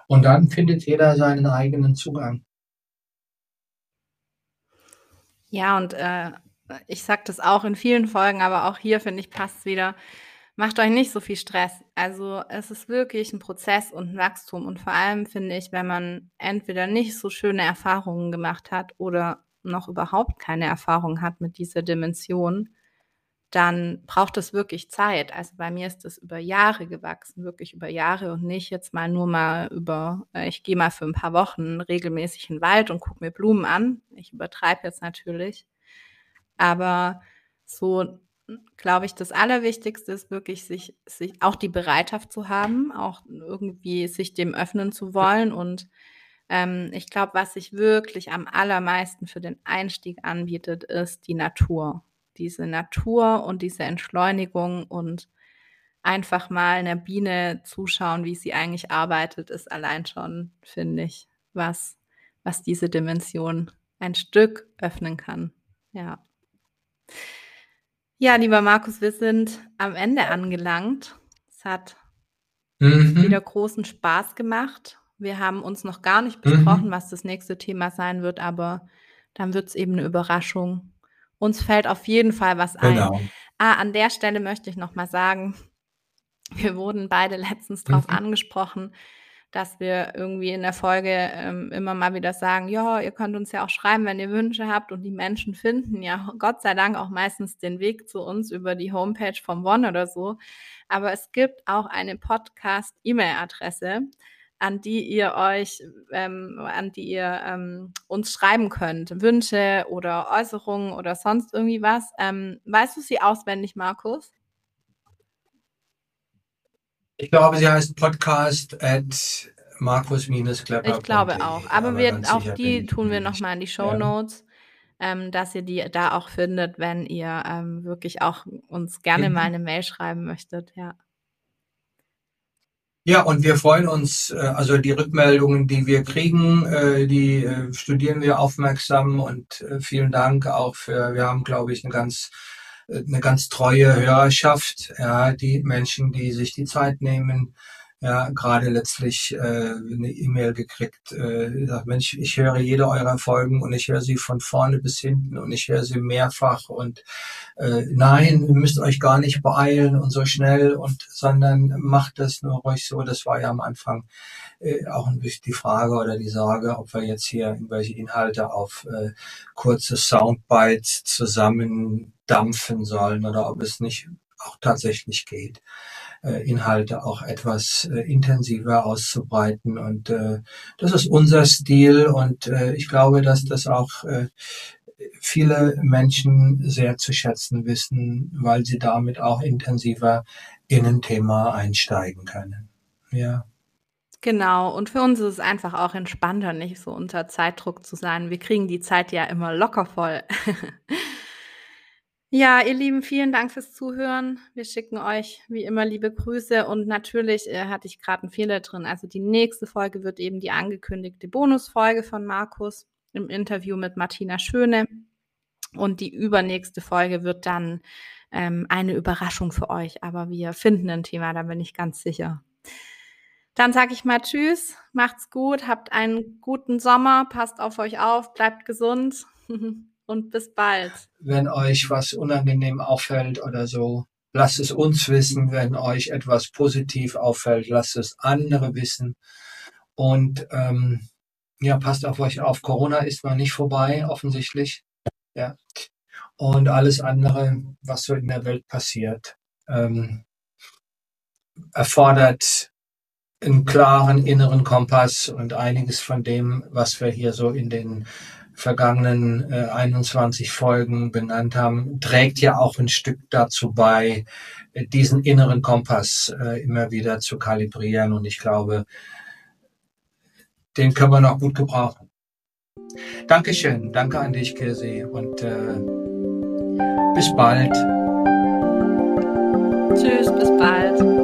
Und dann findet jeder seinen eigenen Zugang. Ja, und äh, ich sage das auch in vielen Folgen, aber auch hier finde ich passt wieder. Macht euch nicht so viel Stress. Also es ist wirklich ein Prozess und ein Wachstum. Und vor allem finde ich, wenn man entweder nicht so schöne Erfahrungen gemacht hat oder noch überhaupt keine Erfahrung hat mit dieser Dimension, dann braucht es wirklich Zeit. Also bei mir ist es über Jahre gewachsen, wirklich über Jahre und nicht jetzt mal nur mal über, äh, ich gehe mal für ein paar Wochen regelmäßig in den Wald und gucke mir Blumen an. Ich übertreibe jetzt natürlich. Aber so glaube ich, das Allerwichtigste ist wirklich, sich, sich auch die Bereitschaft zu haben, auch irgendwie sich dem öffnen zu wollen. Und ähm, ich glaube, was sich wirklich am allermeisten für den Einstieg anbietet, ist die Natur diese Natur und diese Entschleunigung und einfach mal einer Biene zuschauen, wie sie eigentlich arbeitet, ist allein schon, finde ich, was, was diese Dimension ein Stück öffnen kann. Ja. Ja, lieber Markus, wir sind am Ende angelangt. Es hat mhm. wieder großen Spaß gemacht. Wir haben uns noch gar nicht besprochen, mhm. was das nächste Thema sein wird, aber dann wird es eben eine Überraschung. Uns fällt auf jeden Fall was ein. Genau. Ah, an der Stelle möchte ich noch mal sagen, wir wurden beide letztens darauf mhm. angesprochen, dass wir irgendwie in der Folge ähm, immer mal wieder sagen, ja, ihr könnt uns ja auch schreiben, wenn ihr Wünsche habt und die Menschen finden ja *laughs* Gott sei Dank auch meistens den Weg zu uns über die Homepage vom One oder so. Aber es gibt auch eine Podcast-E-Mail-Adresse, an die ihr euch, ähm, an die ihr ähm, uns schreiben könnt. Wünsche oder Äußerungen oder sonst irgendwie was. Ähm, weißt du sie auswendig, Markus? Ich glaube, sie heißt Podcast at markus-klepper. Ich glaube auch. Aber, aber wir, auch die tun wir nochmal in die Show Notes. Ähm, dass ihr die da auch findet, wenn ihr ähm, wirklich auch uns gerne mhm. mal eine Mail schreiben möchtet, ja. Ja, und wir freuen uns, äh, also die Rückmeldungen, die wir kriegen, äh, die äh, studieren wir aufmerksam und vielen Dank auch für, wir haben, glaube ich, eine ganz, eine ganz treue Hörerschaft, ja, die Menschen, die sich die Zeit nehmen, ja, gerade letztlich äh, eine E-Mail gekriegt, äh, sagt, Mensch, ich höre jede eurer Folgen und ich höre sie von vorne bis hinten und ich höre sie mehrfach und äh, nein, ihr müsst euch gar nicht beeilen und so schnell und sondern macht das nur ruhig so. Das war ja am Anfang äh, auch ein bisschen die Frage oder die Sorge, ob wir jetzt hier irgendwelche Inhalte auf äh, kurze Soundbites zusammen dampfen sollen oder ob es nicht auch tatsächlich geht. Äh, Inhalte auch etwas äh, intensiver auszubreiten. Und äh, das ist unser Stil und ich glaube, dass das auch viele Menschen sehr zu schätzen wissen, weil sie damit auch intensiver in ein Thema einsteigen können. Ja. Genau, und für uns ist es einfach auch entspannter, nicht so unter Zeitdruck zu sein. Wir kriegen die Zeit ja immer locker voll. *laughs* Ja, ihr Lieben, vielen Dank fürs Zuhören. Wir schicken euch wie immer liebe Grüße und natürlich äh, hatte ich gerade einen Fehler drin. Also die nächste Folge wird eben die angekündigte Bonusfolge von Markus im Interview mit Martina Schöne und die übernächste Folge wird dann ähm, eine Überraschung für euch. Aber wir finden ein Thema, da bin ich ganz sicher. Dann sage ich mal Tschüss, macht's gut, habt einen guten Sommer, passt auf euch auf, bleibt gesund. *laughs* und bis bald. Wenn euch was unangenehm auffällt oder so, lasst es uns wissen. Wenn euch etwas positiv auffällt, lasst es andere wissen. Und ähm, ja, passt auf euch auf. Corona ist noch nicht vorbei, offensichtlich. Ja. Und alles andere, was so in der Welt passiert, ähm, erfordert einen klaren inneren Kompass und einiges von dem, was wir hier so in den vergangenen äh, 21 Folgen benannt haben, trägt ja auch ein Stück dazu bei, äh, diesen inneren Kompass äh, immer wieder zu kalibrieren. Und ich glaube, den können wir noch gut gebrauchen. Dankeschön, danke an dich, Kirsi, und äh, bis bald. Tschüss, bis bald.